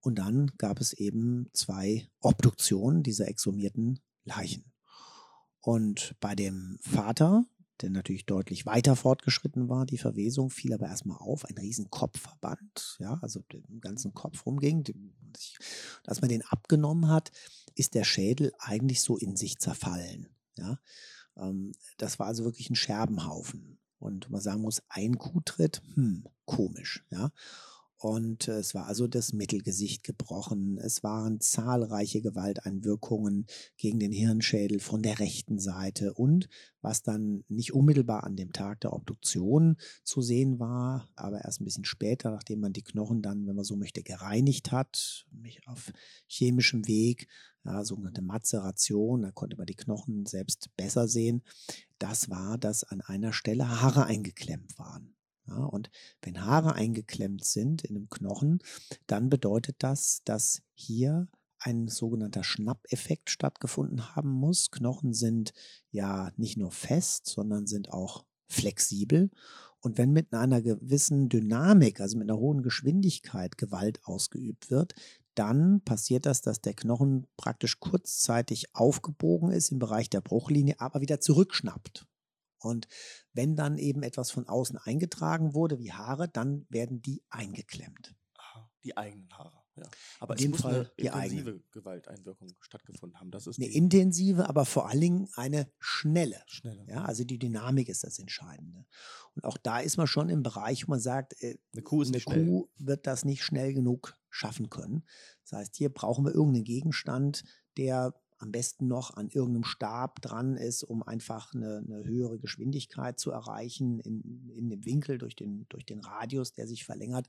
und dann gab es eben zwei Obduktionen dieser exhumierten Leichen. Und bei dem Vater der natürlich deutlich weiter fortgeschritten war. Die Verwesung fiel aber erstmal auf, ein riesen Kopfverband, ja, also den ganzen Kopf rumging. Als man den abgenommen hat, ist der Schädel eigentlich so in sich zerfallen. Ja. Ähm, das war also wirklich ein Scherbenhaufen. Und man sagen muss, ein Kuhtritt, hm, komisch, ja. Und äh, es war also das Mittelgesicht gebrochen. Es waren zahlreiche Gewalteinwirkungen gegen den Hirnschädel von der rechten Seite. Und was dann nicht unmittelbar an dem Tag der Obduktion zu sehen war, aber erst ein bisschen später, nachdem man die Knochen dann, wenn man so möchte, gereinigt hat, auf chemischem Weg, ja, sogenannte Mazeration, da konnte man die Knochen selbst besser sehen. Das war, dass an einer Stelle Haare eingeklemmt waren. Ja, und wenn Haare eingeklemmt sind in einem Knochen, dann bedeutet das, dass hier ein sogenannter Schnappeffekt stattgefunden haben muss. Knochen sind ja nicht nur fest, sondern sind auch flexibel. Und wenn mit einer gewissen Dynamik, also mit einer hohen Geschwindigkeit Gewalt ausgeübt wird, dann passiert das, dass der Knochen praktisch kurzzeitig aufgebogen ist im Bereich der Bruchlinie, aber wieder zurückschnappt. Und wenn dann eben etwas von außen eingetragen wurde, wie Haare, dann werden die eingeklemmt. die eigenen Haare, ja. Aber In es muss Fall eine die intensive eigenen. Gewalteinwirkung stattgefunden haben. Das ist Eine intensive, aber vor allen Dingen eine schnelle. schnelle. Ja, also die Dynamik ist das Entscheidende. Und auch da ist man schon im Bereich, wo man sagt, äh, Eine Kuh ist eine. Kuh wird das nicht schnell genug schaffen können. Das heißt, hier brauchen wir irgendeinen Gegenstand, der am besten noch an irgendeinem Stab dran ist, um einfach eine, eine höhere Geschwindigkeit zu erreichen in, in dem Winkel durch den, durch den Radius, der sich verlängert.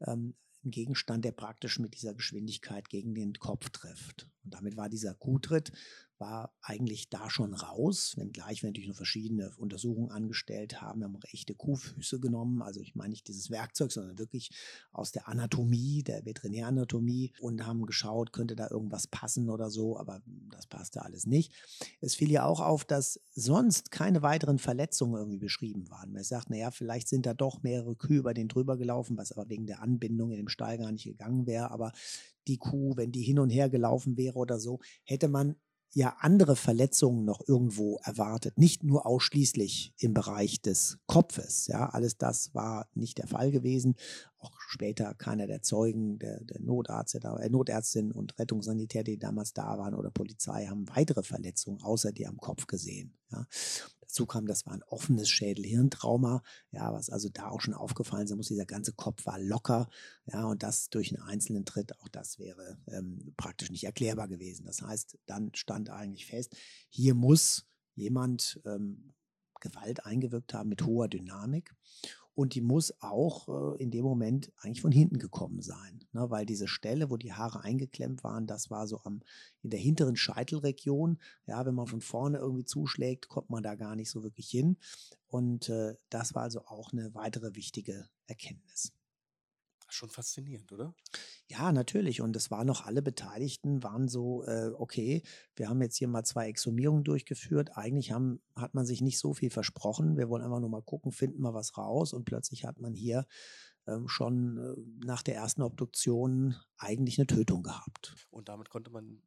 Ähm, ein Gegenstand, der praktisch mit dieser Geschwindigkeit gegen den Kopf trifft. Und damit war dieser Kuhtritt war eigentlich da schon raus, wenngleich wir natürlich noch verschiedene Untersuchungen angestellt haben. Wir haben auch echte Kuhfüße genommen, also ich meine nicht dieses Werkzeug, sondern wirklich aus der Anatomie, der Veterinäranatomie und haben geschaut, könnte da irgendwas passen oder so, aber das passte alles nicht. Es fiel ja auch auf, dass sonst keine weiteren Verletzungen irgendwie beschrieben waren. Man sagt, naja, vielleicht sind da doch mehrere Kühe über den drüber gelaufen, was aber wegen der Anbindung in dem Stall gar nicht gegangen wäre, aber die Kuh, wenn die hin und her gelaufen wäre oder so, hätte man ja andere Verletzungen noch irgendwo erwartet, nicht nur ausschließlich im Bereich des Kopfes. Ja, alles das war nicht der Fall gewesen. Auch später keiner der Zeugen, der, der Notarzt, der äh, Notärztin und Rettungssanitär, die damals da waren oder Polizei, haben weitere Verletzungen außer die am Kopf gesehen. Ja. Dazu kam, das war ein offenes Schädel-Hirntrauma, ja, was also da auch schon aufgefallen sein muss. Dieser ganze Kopf war locker, ja, und das durch einen einzelnen Tritt, auch das wäre ähm, praktisch nicht erklärbar gewesen. Das heißt, dann stand eigentlich fest, hier muss jemand ähm, Gewalt eingewirkt haben mit hoher Dynamik. Und die muss auch äh, in dem Moment eigentlich von hinten gekommen sein. Ne? Weil diese Stelle, wo die Haare eingeklemmt waren, das war so am, in der hinteren Scheitelregion. Ja, wenn man von vorne irgendwie zuschlägt, kommt man da gar nicht so wirklich hin. Und äh, das war also auch eine weitere wichtige Erkenntnis. Schon faszinierend, oder? Ja, natürlich. Und es waren noch alle Beteiligten, waren so, äh, okay, wir haben jetzt hier mal zwei Exhumierungen durchgeführt. Eigentlich haben, hat man sich nicht so viel versprochen. Wir wollen einfach nur mal gucken, finden wir was raus. Und plötzlich hat man hier ähm, schon äh, nach der ersten Obduktion eigentlich eine Tötung gehabt. Und damit konnte man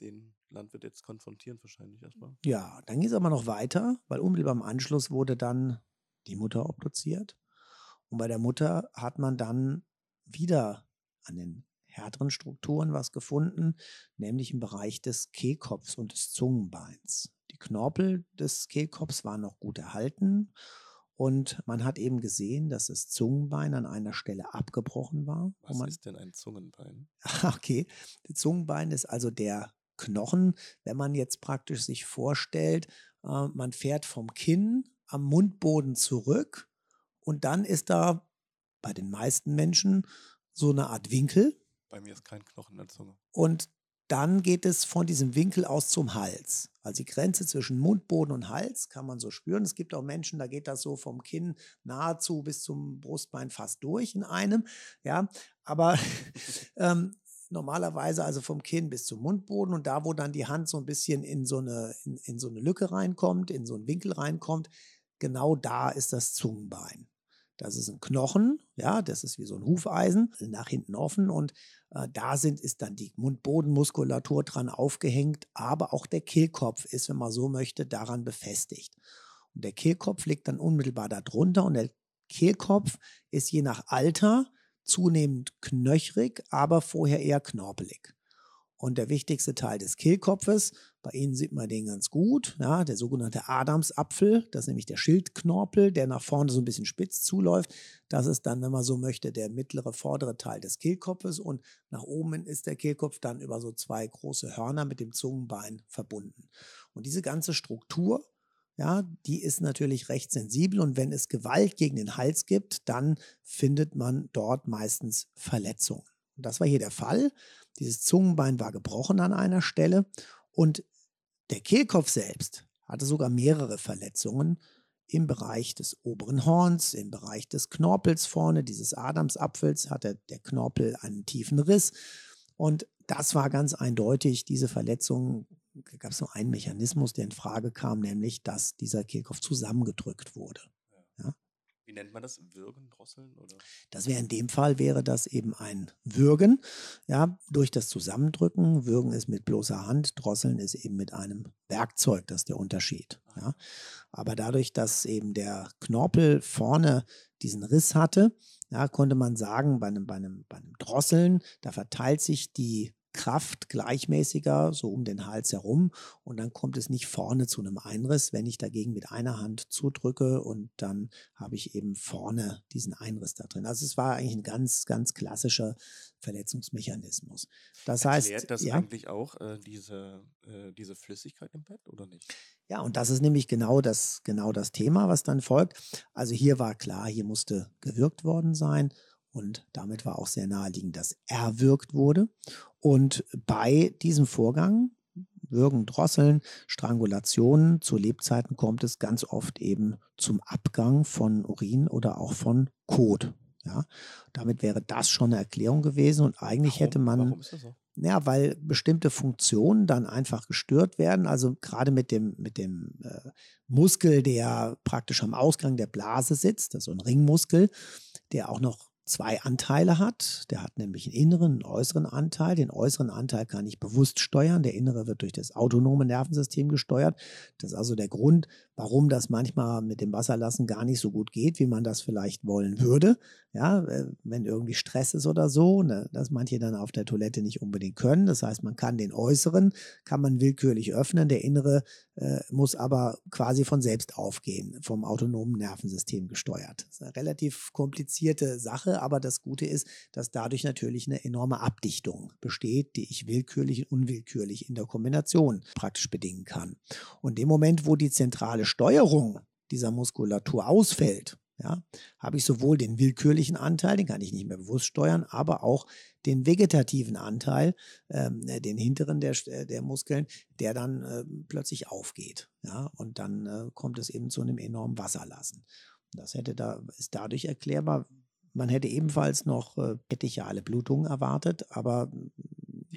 den Landwirt jetzt konfrontieren, wahrscheinlich erstmal. Ja, dann ging es aber noch weiter, weil unmittelbar im Anschluss wurde dann die Mutter obduziert. Und bei der Mutter hat man dann wieder an den härteren Strukturen was gefunden, nämlich im Bereich des Kehlkopfs und des Zungenbeins. Die Knorpel des Kehlkopfs waren noch gut erhalten und man hat eben gesehen, dass das Zungenbein an einer Stelle abgebrochen war. Was man, ist denn ein Zungenbein? okay, das Zungenbein ist also der Knochen, wenn man jetzt praktisch sich vorstellt, äh, man fährt vom Kinn am Mundboden zurück und dann ist da bei den meisten Menschen so eine Art Winkel. Bei mir ist kein Knochen in der Zunge. Und dann geht es von diesem Winkel aus zum Hals. Also die Grenze zwischen Mundboden und Hals kann man so spüren. Es gibt auch Menschen, da geht das so vom Kinn nahezu bis zum Brustbein fast durch in einem. Ja, aber ähm, normalerweise also vom Kinn bis zum Mundboden und da, wo dann die Hand so ein bisschen in so eine, in, in so eine Lücke reinkommt, in so einen Winkel reinkommt, genau da ist das Zungenbein. Das ist ein Knochen, ja, das ist wie so ein Hufeisen, nach hinten offen und äh, da sind, ist dann die Mundbodenmuskulatur dran aufgehängt, aber auch der Kehlkopf ist, wenn man so möchte, daran befestigt. Und der Kehlkopf liegt dann unmittelbar darunter und der Kehlkopf ist je nach Alter zunehmend knöchrig, aber vorher eher knorpelig. Und der wichtigste Teil des Kehlkopfes, bei Ihnen sieht man den ganz gut, ja, der sogenannte Adamsapfel, das ist nämlich der Schildknorpel, der nach vorne so ein bisschen spitz zuläuft. Das ist dann, wenn man so möchte, der mittlere vordere Teil des Kehlkopfes und nach oben ist der Kehlkopf dann über so zwei große Hörner mit dem Zungenbein verbunden. Und diese ganze Struktur, ja, die ist natürlich recht sensibel und wenn es Gewalt gegen den Hals gibt, dann findet man dort meistens Verletzungen. Und das war hier der Fall. Dieses Zungenbein war gebrochen an einer Stelle und der Kehlkopf selbst hatte sogar mehrere Verletzungen im Bereich des oberen Horns, im Bereich des Knorpels vorne, dieses Adamsapfels hatte der Knorpel einen tiefen Riss. Und das war ganz eindeutig, diese Verletzungen gab es nur einen Mechanismus, der in Frage kam, nämlich, dass dieser Kehlkopf zusammengedrückt wurde. Ja? Wie nennt man das? Würgen, Drosseln? Oder? Das wäre in dem Fall wäre das eben ein Würgen, ja, durch das Zusammendrücken. Würgen ist mit bloßer Hand, Drosseln ist eben mit einem Werkzeug, das ist der Unterschied. Ja. Aber dadurch, dass eben der Knorpel vorne diesen Riss hatte, ja, konnte man sagen, bei einem, bei, einem, bei einem Drosseln, da verteilt sich die Kraft gleichmäßiger so um den Hals herum und dann kommt es nicht vorne zu einem Einriss, wenn ich dagegen mit einer Hand zudrücke und dann habe ich eben vorne diesen Einriss da drin. Also es war eigentlich ein ganz, ganz klassischer Verletzungsmechanismus. Das Erklärt heißt, das ja, eigentlich auch äh, diese, äh, diese Flüssigkeit im Bett oder nicht? ja, und das ist nämlich genau das, genau das Thema, was dann folgt. Also hier war klar, hier musste gewirkt worden sein. Und damit war auch sehr naheliegend, dass erwürgt wurde. Und bei diesem Vorgang, Würgen, Drosseln, Strangulationen, zu Lebzeiten kommt es ganz oft eben zum Abgang von Urin oder auch von Kot. Ja, damit wäre das schon eine Erklärung gewesen und eigentlich Warum? hätte man Warum ist das so? ja, weil bestimmte Funktionen dann einfach gestört werden. Also gerade mit dem, mit dem äh, Muskel, der praktisch am Ausgang der Blase sitzt, das ist so ein Ringmuskel, der auch noch zwei Anteile hat. Der hat nämlich einen inneren und einen äußeren Anteil. Den äußeren Anteil kann ich bewusst steuern. Der innere wird durch das autonome Nervensystem gesteuert. Das ist also der Grund, warum das manchmal mit dem Wasserlassen gar nicht so gut geht, wie man das vielleicht wollen würde. Ja, äh, wenn irgendwie Stress ist oder so, ne, dass manche dann auf der Toilette nicht unbedingt können. Das heißt, man kann den äußeren, kann man willkürlich öffnen. Der innere äh, muss aber quasi von selbst aufgehen, vom autonomen Nervensystem gesteuert. Das ist eine relativ komplizierte Sache, aber das Gute ist, dass dadurch natürlich eine enorme Abdichtung besteht, die ich willkürlich und unwillkürlich in der Kombination praktisch bedingen kann. Und dem Moment, wo die zentrale Steuerung dieser Muskulatur ausfällt, ja, habe ich sowohl den willkürlichen Anteil, den kann ich nicht mehr bewusst steuern, aber auch den vegetativen Anteil, ähm, den hinteren der, der Muskeln, der dann äh, plötzlich aufgeht. Ja, und dann äh, kommt es eben zu einem enormen Wasserlassen. Das hätte da, ist dadurch erklärbar. Man hätte ebenfalls noch äh, petechiale Blutungen erwartet, aber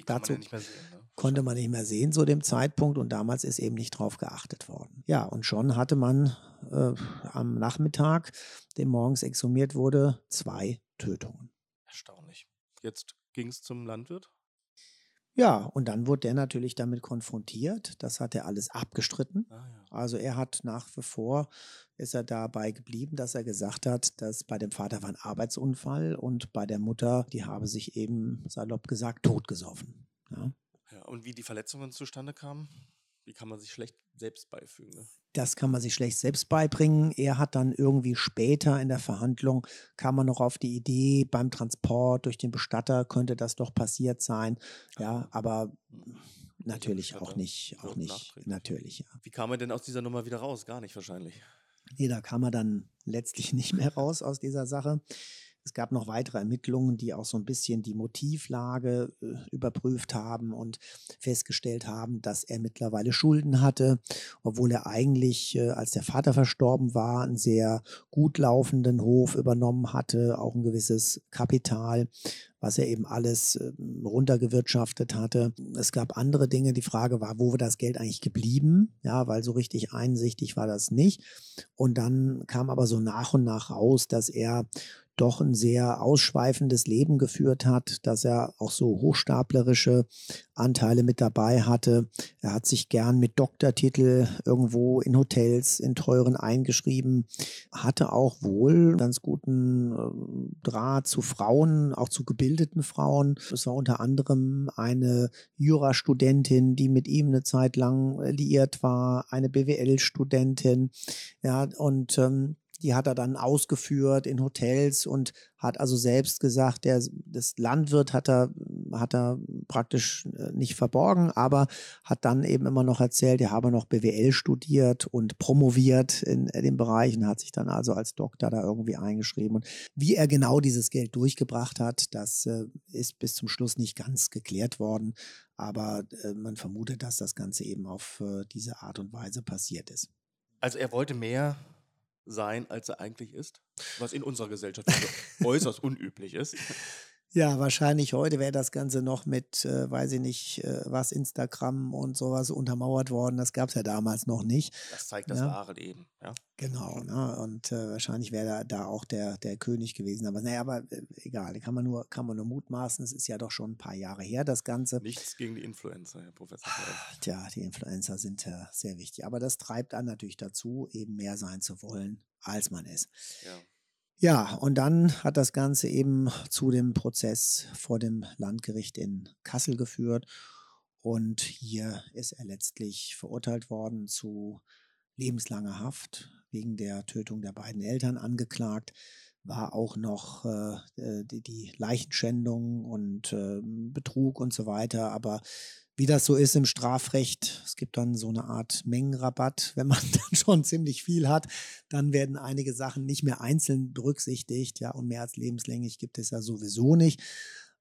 dazu ja sehen. Ne? Konnte man nicht mehr sehen zu dem Zeitpunkt und damals ist eben nicht drauf geachtet worden. Ja, und schon hatte man äh, am Nachmittag, dem morgens exhumiert wurde, zwei Tötungen. Erstaunlich. Jetzt ging es zum Landwirt. Ja, und dann wurde der natürlich damit konfrontiert. Das hat er alles abgestritten. Ah, ja. Also er hat nach wie vor, ist er dabei geblieben, dass er gesagt hat, dass bei dem Vater war ein Arbeitsunfall und bei der Mutter, die habe sich eben, salopp gesagt, totgesoffen. Ja. Und wie die Verletzungen zustande kamen, wie kann man sich schlecht selbst beifügen. Ne? Das kann man sich schlecht selbst beibringen. Er hat dann irgendwie später in der Verhandlung, kam man noch auf die Idee, beim Transport durch den Bestatter könnte das doch passiert sein. Ja, aber natürlich auch nicht, auch nicht, natürlich, ja. Wie kam er denn aus dieser Nummer wieder raus? Gar nicht wahrscheinlich. Nee, da kam er dann letztlich nicht mehr raus aus dieser Sache. Es gab noch weitere Ermittlungen, die auch so ein bisschen die Motivlage äh, überprüft haben und festgestellt haben, dass er mittlerweile Schulden hatte, obwohl er eigentlich, äh, als der Vater verstorben war, einen sehr gut laufenden Hof übernommen hatte, auch ein gewisses Kapital, was er eben alles äh, runtergewirtschaftet hatte. Es gab andere Dinge. Die Frage war, wo war das Geld eigentlich geblieben? Ja, weil so richtig einsichtig war das nicht. Und dann kam aber so nach und nach raus, dass er doch ein sehr ausschweifendes Leben geführt hat, dass er auch so hochstaplerische Anteile mit dabei hatte. Er hat sich gern mit Doktortitel irgendwo in Hotels, in teuren eingeschrieben, hatte auch wohl ganz guten äh, Draht zu Frauen, auch zu gebildeten Frauen. Es war unter anderem eine Jurastudentin, die mit ihm eine Zeit lang liiert war, eine BWL-Studentin. Ja, und ähm, die hat er dann ausgeführt in Hotels und hat also selbst gesagt, der, das Landwirt hat er, hat er praktisch äh, nicht verborgen, aber hat dann eben immer noch erzählt, er habe noch BWL studiert und promoviert in, in dem Bereich und hat sich dann also als Doktor da irgendwie eingeschrieben. Und wie er genau dieses Geld durchgebracht hat, das äh, ist bis zum Schluss nicht ganz geklärt worden. Aber äh, man vermutet, dass das Ganze eben auf äh, diese Art und Weise passiert ist. Also er wollte mehr sein, als er eigentlich ist, was in unserer Gesellschaft äußerst unüblich ist. Ja, wahrscheinlich heute wäre das Ganze noch mit, äh, weiß ich nicht, äh, was, Instagram und sowas untermauert worden. Das gab es ja damals noch nicht. Das zeigt das Ja. wahre Leben. Ja. Genau, ne? und äh, wahrscheinlich wäre da, da auch der, der König gewesen. Aber naja, aber äh, egal, kann man, nur, kann man nur mutmaßen. Es ist ja doch schon ein paar Jahre her, das Ganze. Nichts gegen die Influencer, Herr Professor. Feil. Tja, die Influencer sind ja sehr wichtig. Aber das treibt dann natürlich dazu, eben mehr sein zu wollen, als man ist. Ja. Ja, und dann hat das Ganze eben zu dem Prozess vor dem Landgericht in Kassel geführt. Und hier ist er letztlich verurteilt worden zu lebenslanger Haft wegen der Tötung der beiden Eltern angeklagt. War auch noch äh, äh, die, die Leichenschändung und äh, Betrug und so weiter. Aber wie das so ist im Strafrecht, es gibt dann so eine Art Mengenrabatt. Wenn man dann schon ziemlich viel hat, dann werden einige Sachen nicht mehr einzeln berücksichtigt. Ja, und mehr als lebenslänglich gibt es ja sowieso nicht.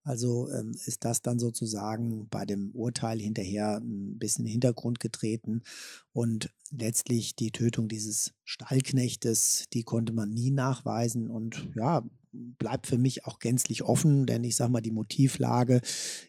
Also ähm, ist das dann sozusagen bei dem Urteil hinterher ein bisschen in den Hintergrund getreten. Und letztlich die Tötung dieses Stallknechtes, die konnte man nie nachweisen. Und ja, bleibt für mich auch gänzlich offen, denn ich sage mal, die Motivlage,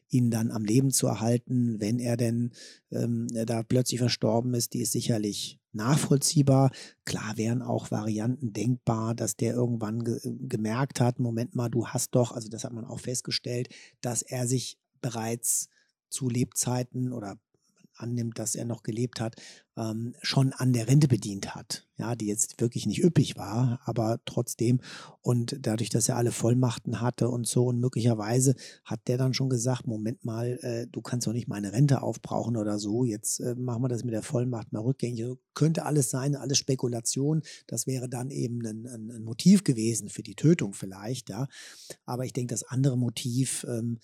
ihn dann am Leben zu erhalten, wenn er denn ähm, da plötzlich verstorben ist, die ist sicherlich nachvollziehbar. Klar wären auch Varianten denkbar, dass der irgendwann ge gemerkt hat, Moment mal, du hast doch, also das hat man auch festgestellt, dass er sich bereits zu Lebzeiten oder annimmt, dass er noch gelebt hat, ähm, schon an der Rente bedient hat. Ja, die jetzt wirklich nicht üppig war, aber trotzdem. Und dadurch, dass er alle Vollmachten hatte und so, und möglicherweise hat der dann schon gesagt: Moment mal, äh, du kannst doch nicht meine Rente aufbrauchen oder so. Jetzt äh, machen wir das mit der Vollmacht mal rückgängig. Also, könnte alles sein, alles Spekulation. Das wäre dann eben ein, ein, ein Motiv gewesen für die Tötung vielleicht, ja. Aber ich denke, das andere Motiv, ähm,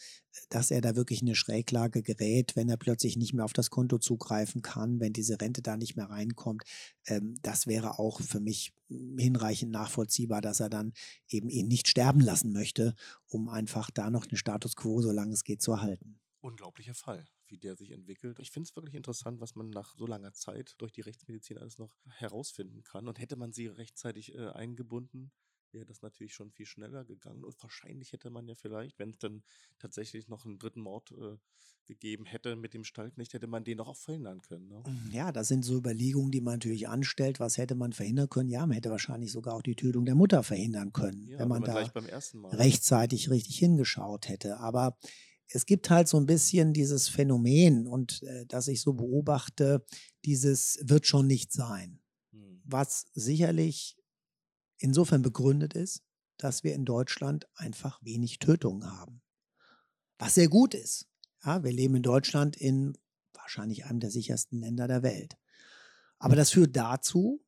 dass er da wirklich in eine Schräglage gerät, wenn er plötzlich nicht mehr auf das Konto zugreifen kann, wenn diese Rente da nicht mehr reinkommt, ähm, das wäre auch für mich hinreichend nachvollziehbar, dass er dann eben ihn nicht sterben lassen möchte, um einfach da noch den Status quo, solange es geht, zu erhalten. Unglaublicher Fall, wie der sich entwickelt. Ich finde es wirklich interessant, was man nach so langer Zeit durch die Rechtsmedizin alles noch herausfinden kann. Und hätte man sie rechtzeitig äh, eingebunden, wäre das natürlich schon viel schneller gegangen. Und wahrscheinlich hätte man ja vielleicht, wenn es dann tatsächlich noch einen dritten Mord äh, gegeben hätte mit dem Stallknecht, hätte man den doch auch verhindern können. Ne? Ja, das sind so Überlegungen, die man natürlich anstellt. Was hätte man verhindern können? Ja, man hätte wahrscheinlich sogar auch die Tötung der Mutter verhindern können, Ja, wenn man da beim ersten Mal. rechtzeitig richtig hingeschaut hätte. Aber es gibt halt so ein bisschen dieses Phänomen und äh, das ich so beobachte, dieses wird schon nicht sein. Hm. Was sicherlich insofern begründet ist, dass wir in Deutschland einfach wenig Tötungen haben. Was sehr gut ist. Ja, wir leben in Deutschland in wahrscheinlich einem der sichersten Länder der Welt. Aber das führt dazu,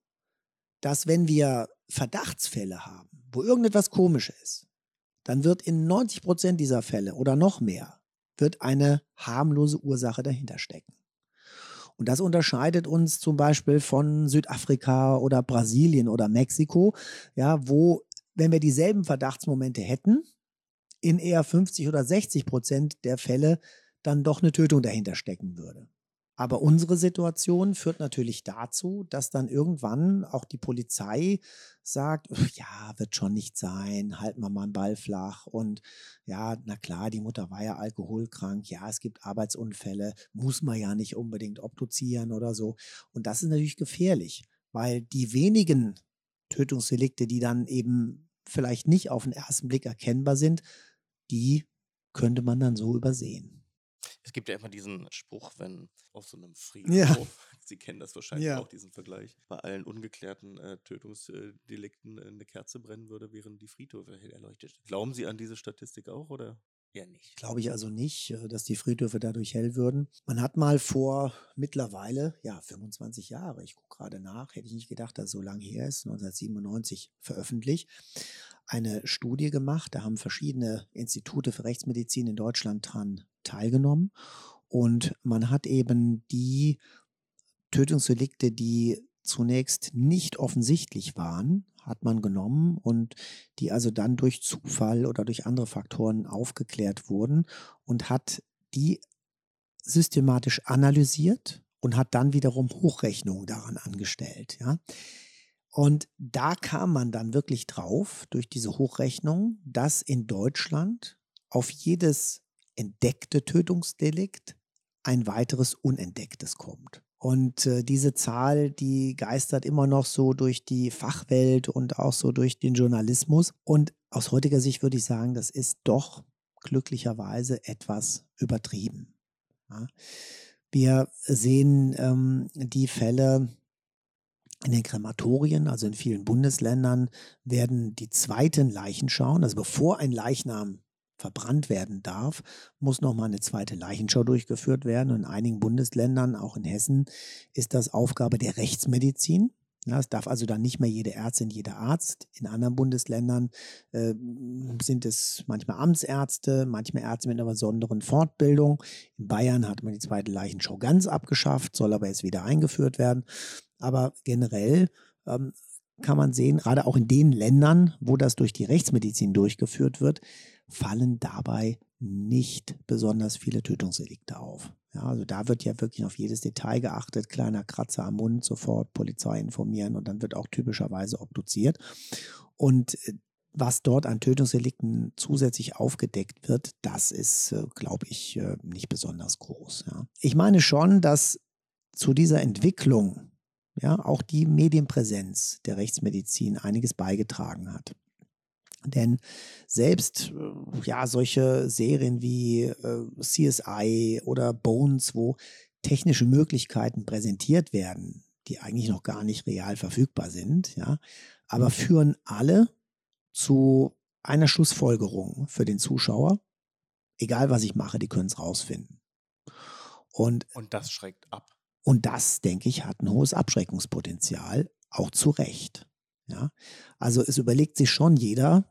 dass wenn wir Verdachtsfälle haben, wo irgendetwas komisch ist, dann wird in 90 Prozent dieser Fälle oder noch mehr, wird eine harmlose Ursache dahinter stecken. Und das unterscheidet uns zum Beispiel von Südafrika oder Brasilien oder Mexiko, ja, wo, wenn wir dieselben Verdachtsmomente hätten, in eher 50 oder 60 Prozent der Fälle dann doch eine Tötung dahinter stecken würde. Aber unsere Situation führt natürlich dazu, dass dann irgendwann auch die Polizei sagt, ja, wird schon nicht sein, halten wir mal einen Ball flach. Und ja, na klar, die Mutter war ja alkoholkrank, ja, es gibt Arbeitsunfälle, muss man ja nicht unbedingt obduzieren oder so. Und das ist natürlich gefährlich, weil die wenigen Tötungsdelikte, die dann eben vielleicht nicht auf den ersten Blick erkennbar sind, die könnte man dann so übersehen. Es gibt ja immer diesen Spruch, wenn auf so einem Friedhof, ja. Sie kennen das wahrscheinlich ja. auch, diesen Vergleich, bei allen ungeklärten äh, Tötungsdelikten äh, eine Kerze brennen würde, während die Friedhöfe hell erleuchtet. Glauben Sie an diese Statistik auch oder? Ja, nicht. Glaube ich also nicht, äh, dass die Friedhöfe dadurch hell würden. Man hat mal vor mittlerweile, ja, 25 Jahre, ich gucke gerade nach, hätte ich nicht gedacht, dass es so lange her ist, 1997 veröffentlicht, eine Studie gemacht. Da haben verschiedene Institute für Rechtsmedizin in Deutschland dran teilgenommen. Und man hat eben die Tötungsdelikte, die zunächst nicht offensichtlich waren, hat man genommen und die also dann durch Zufall oder durch andere Faktoren aufgeklärt wurden und hat die systematisch analysiert und hat dann wiederum Hochrechnungen daran angestellt. Ja. Und da kam man dann wirklich drauf, durch diese Hochrechnung, dass in Deutschland auf jedes entdeckte Tötungsdelikt ein weiteres unentdecktes kommt. Und äh, diese Zahl, die geistert immer noch so durch die Fachwelt und auch so durch den Journalismus. Und aus heutiger Sicht würde ich sagen, das ist doch glücklicherweise etwas übertrieben. Ja. Wir sehen ähm, die Fälle in den Krematorien, also in vielen Bundesländern, werden die zweiten Leichenschauen, also bevor ein Leichnam verbrannt werden darf, muss nochmal eine zweite Leichenschau durchgeführt werden. Und in einigen Bundesländern, auch in Hessen, ist das Aufgabe der Rechtsmedizin. Es darf also dann nicht mehr jede Ärztin, jeder Arzt. In anderen Bundesländern äh, sind es manchmal Amtsärzte, manchmal Ärzte mit einer besonderen Fortbildung. In Bayern hat man die zweite Leichenschau ganz abgeschafft, soll aber jetzt wieder eingeführt werden. Aber generell ähm, kann man sehen, gerade auch in den Ländern, wo das durch die Rechtsmedizin durchgeführt wird, fallen dabei nicht besonders viele Tötungsdelikte auf. Ja, also da wird ja wirklich auf jedes Detail geachtet, kleiner Kratzer am Mund, sofort Polizei informieren und dann wird auch typischerweise obduziert. Und äh, was dort an Tötungsdelikten zusätzlich aufgedeckt wird, das ist, äh, glaube ich, äh, nicht besonders groß. Ja. Ich meine schon, dass zu dieser Entwicklung ja auch die Medienpräsenz der Rechtsmedizin einiges beigetragen hat. Denn selbst äh, ja solche Serien wie äh, CSI oder Bones, wo technische Möglichkeiten präsentiert werden, die eigentlich noch gar nicht real verfügbar sind, ja, aber mhm. führen alle zu einer Schlussfolgerung für den Zuschauer. Egal was ich mache, die können es rausfinden. Und, und das schreckt ab. Und das, denke ich, hat ein hohes Abschreckungspotenzial, auch zu Recht. Ja? Also es überlegt sich schon jeder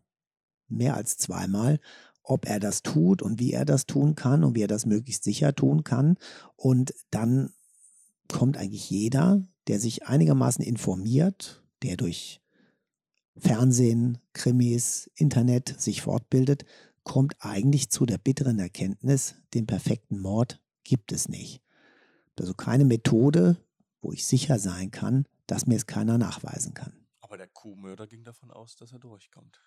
mehr als zweimal, ob er das tut und wie er das tun kann und wie er das möglichst sicher tun kann. Und dann kommt eigentlich jeder, der sich einigermaßen informiert, der durch Fernsehen, Krimis, Internet sich fortbildet, kommt eigentlich zu der bitteren Erkenntnis, den perfekten Mord gibt es nicht. Also keine Methode, wo ich sicher sein kann, dass mir es keiner nachweisen kann. Aber der Kuhmörder ging davon aus, dass er durchkommt.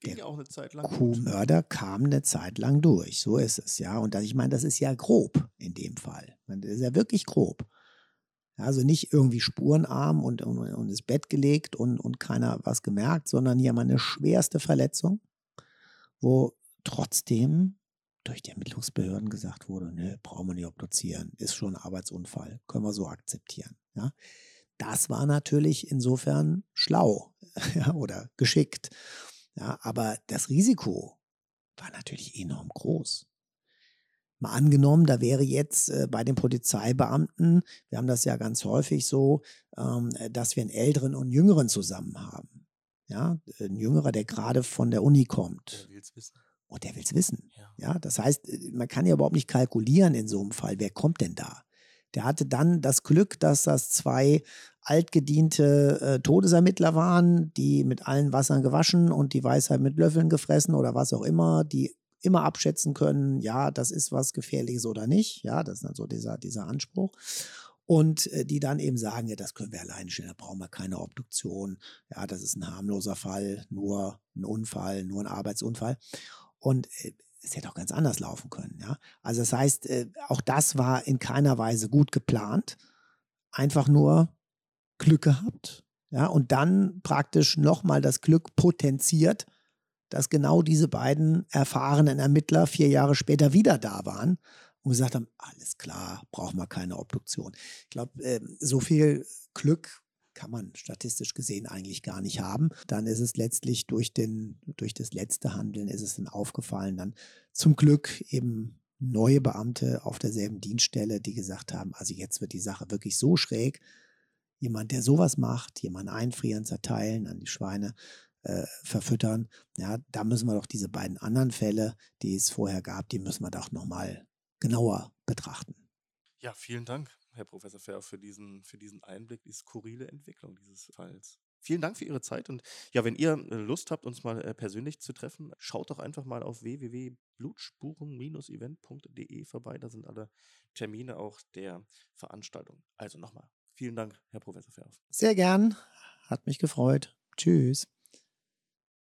Ging der auch eine Zeit lang Kuhmörder gut. kam eine Zeit lang durch. So ist es, ja. Und ich meine, das ist ja grob in dem Fall. Das ist ja wirklich grob. Also nicht irgendwie spurenarm und, und, und ins Bett gelegt und, und keiner was gemerkt, sondern hier mal eine schwerste Verletzung, wo trotzdem durch die Ermittlungsbehörden gesagt wurde, ne, brauchen wir nicht obduzieren, ist schon ein Arbeitsunfall, können wir so akzeptieren. Ja. Das war natürlich insofern schlau ja, oder geschickt. Ja, aber das Risiko war natürlich enorm groß. Mal angenommen, da wäre jetzt äh, bei den Polizeibeamten, wir haben das ja ganz häufig so, ähm, dass wir einen Älteren und einen Jüngeren zusammen haben. Ja, ein Jüngerer, der gerade von der Uni kommt. Der will es wissen. Und der will es wissen. Ja. ja, das heißt, äh, man kann ja überhaupt nicht kalkulieren in so einem Fall, wer kommt denn da? Der hatte dann das Glück, dass das zwei altgediente äh, Todesermittler waren, die mit allen Wassern gewaschen und die Weisheit mit Löffeln gefressen oder was auch immer, die immer abschätzen können, ja, das ist was Gefährliches oder nicht. Ja, das ist dann so dieser, dieser Anspruch. Und äh, die dann eben sagen, ja, das können wir alleine stellen, da brauchen wir keine Obduktion. Ja, das ist ein harmloser Fall, nur ein Unfall, nur ein Arbeitsunfall. Und äh, es hätte auch ganz anders laufen können. Ja? Also das heißt, äh, auch das war in keiner Weise gut geplant. Einfach nur Glück gehabt. Ja? Und dann praktisch nochmal das Glück potenziert, dass genau diese beiden erfahrenen Ermittler vier Jahre später wieder da waren und gesagt haben, alles klar, brauchen wir keine Obduktion. Ich glaube, äh, so viel Glück kann man statistisch gesehen eigentlich gar nicht haben. Dann ist es letztlich durch, den, durch das letzte Handeln ist es dann aufgefallen, dann zum Glück eben neue Beamte auf derselben Dienststelle, die gesagt haben, also jetzt wird die Sache wirklich so schräg. Jemand, der sowas macht, jemand einfrieren, zerteilen, an die Schweine äh, verfüttern, ja, da müssen wir doch diese beiden anderen Fälle, die es vorher gab, die müssen wir doch nochmal genauer betrachten. Ja, vielen Dank. Herr Professor Fair, für diesen, für diesen Einblick, die skurrile Entwicklung dieses Falls. Vielen Dank für Ihre Zeit und ja, wenn ihr äh, Lust habt, uns mal äh, persönlich zu treffen, schaut doch einfach mal auf www.blutspuren-event.de vorbei. Da sind alle Termine auch der Veranstaltung. Also nochmal, vielen Dank, Herr Professor Fair. Sehr gern, hat mich gefreut. Tschüss.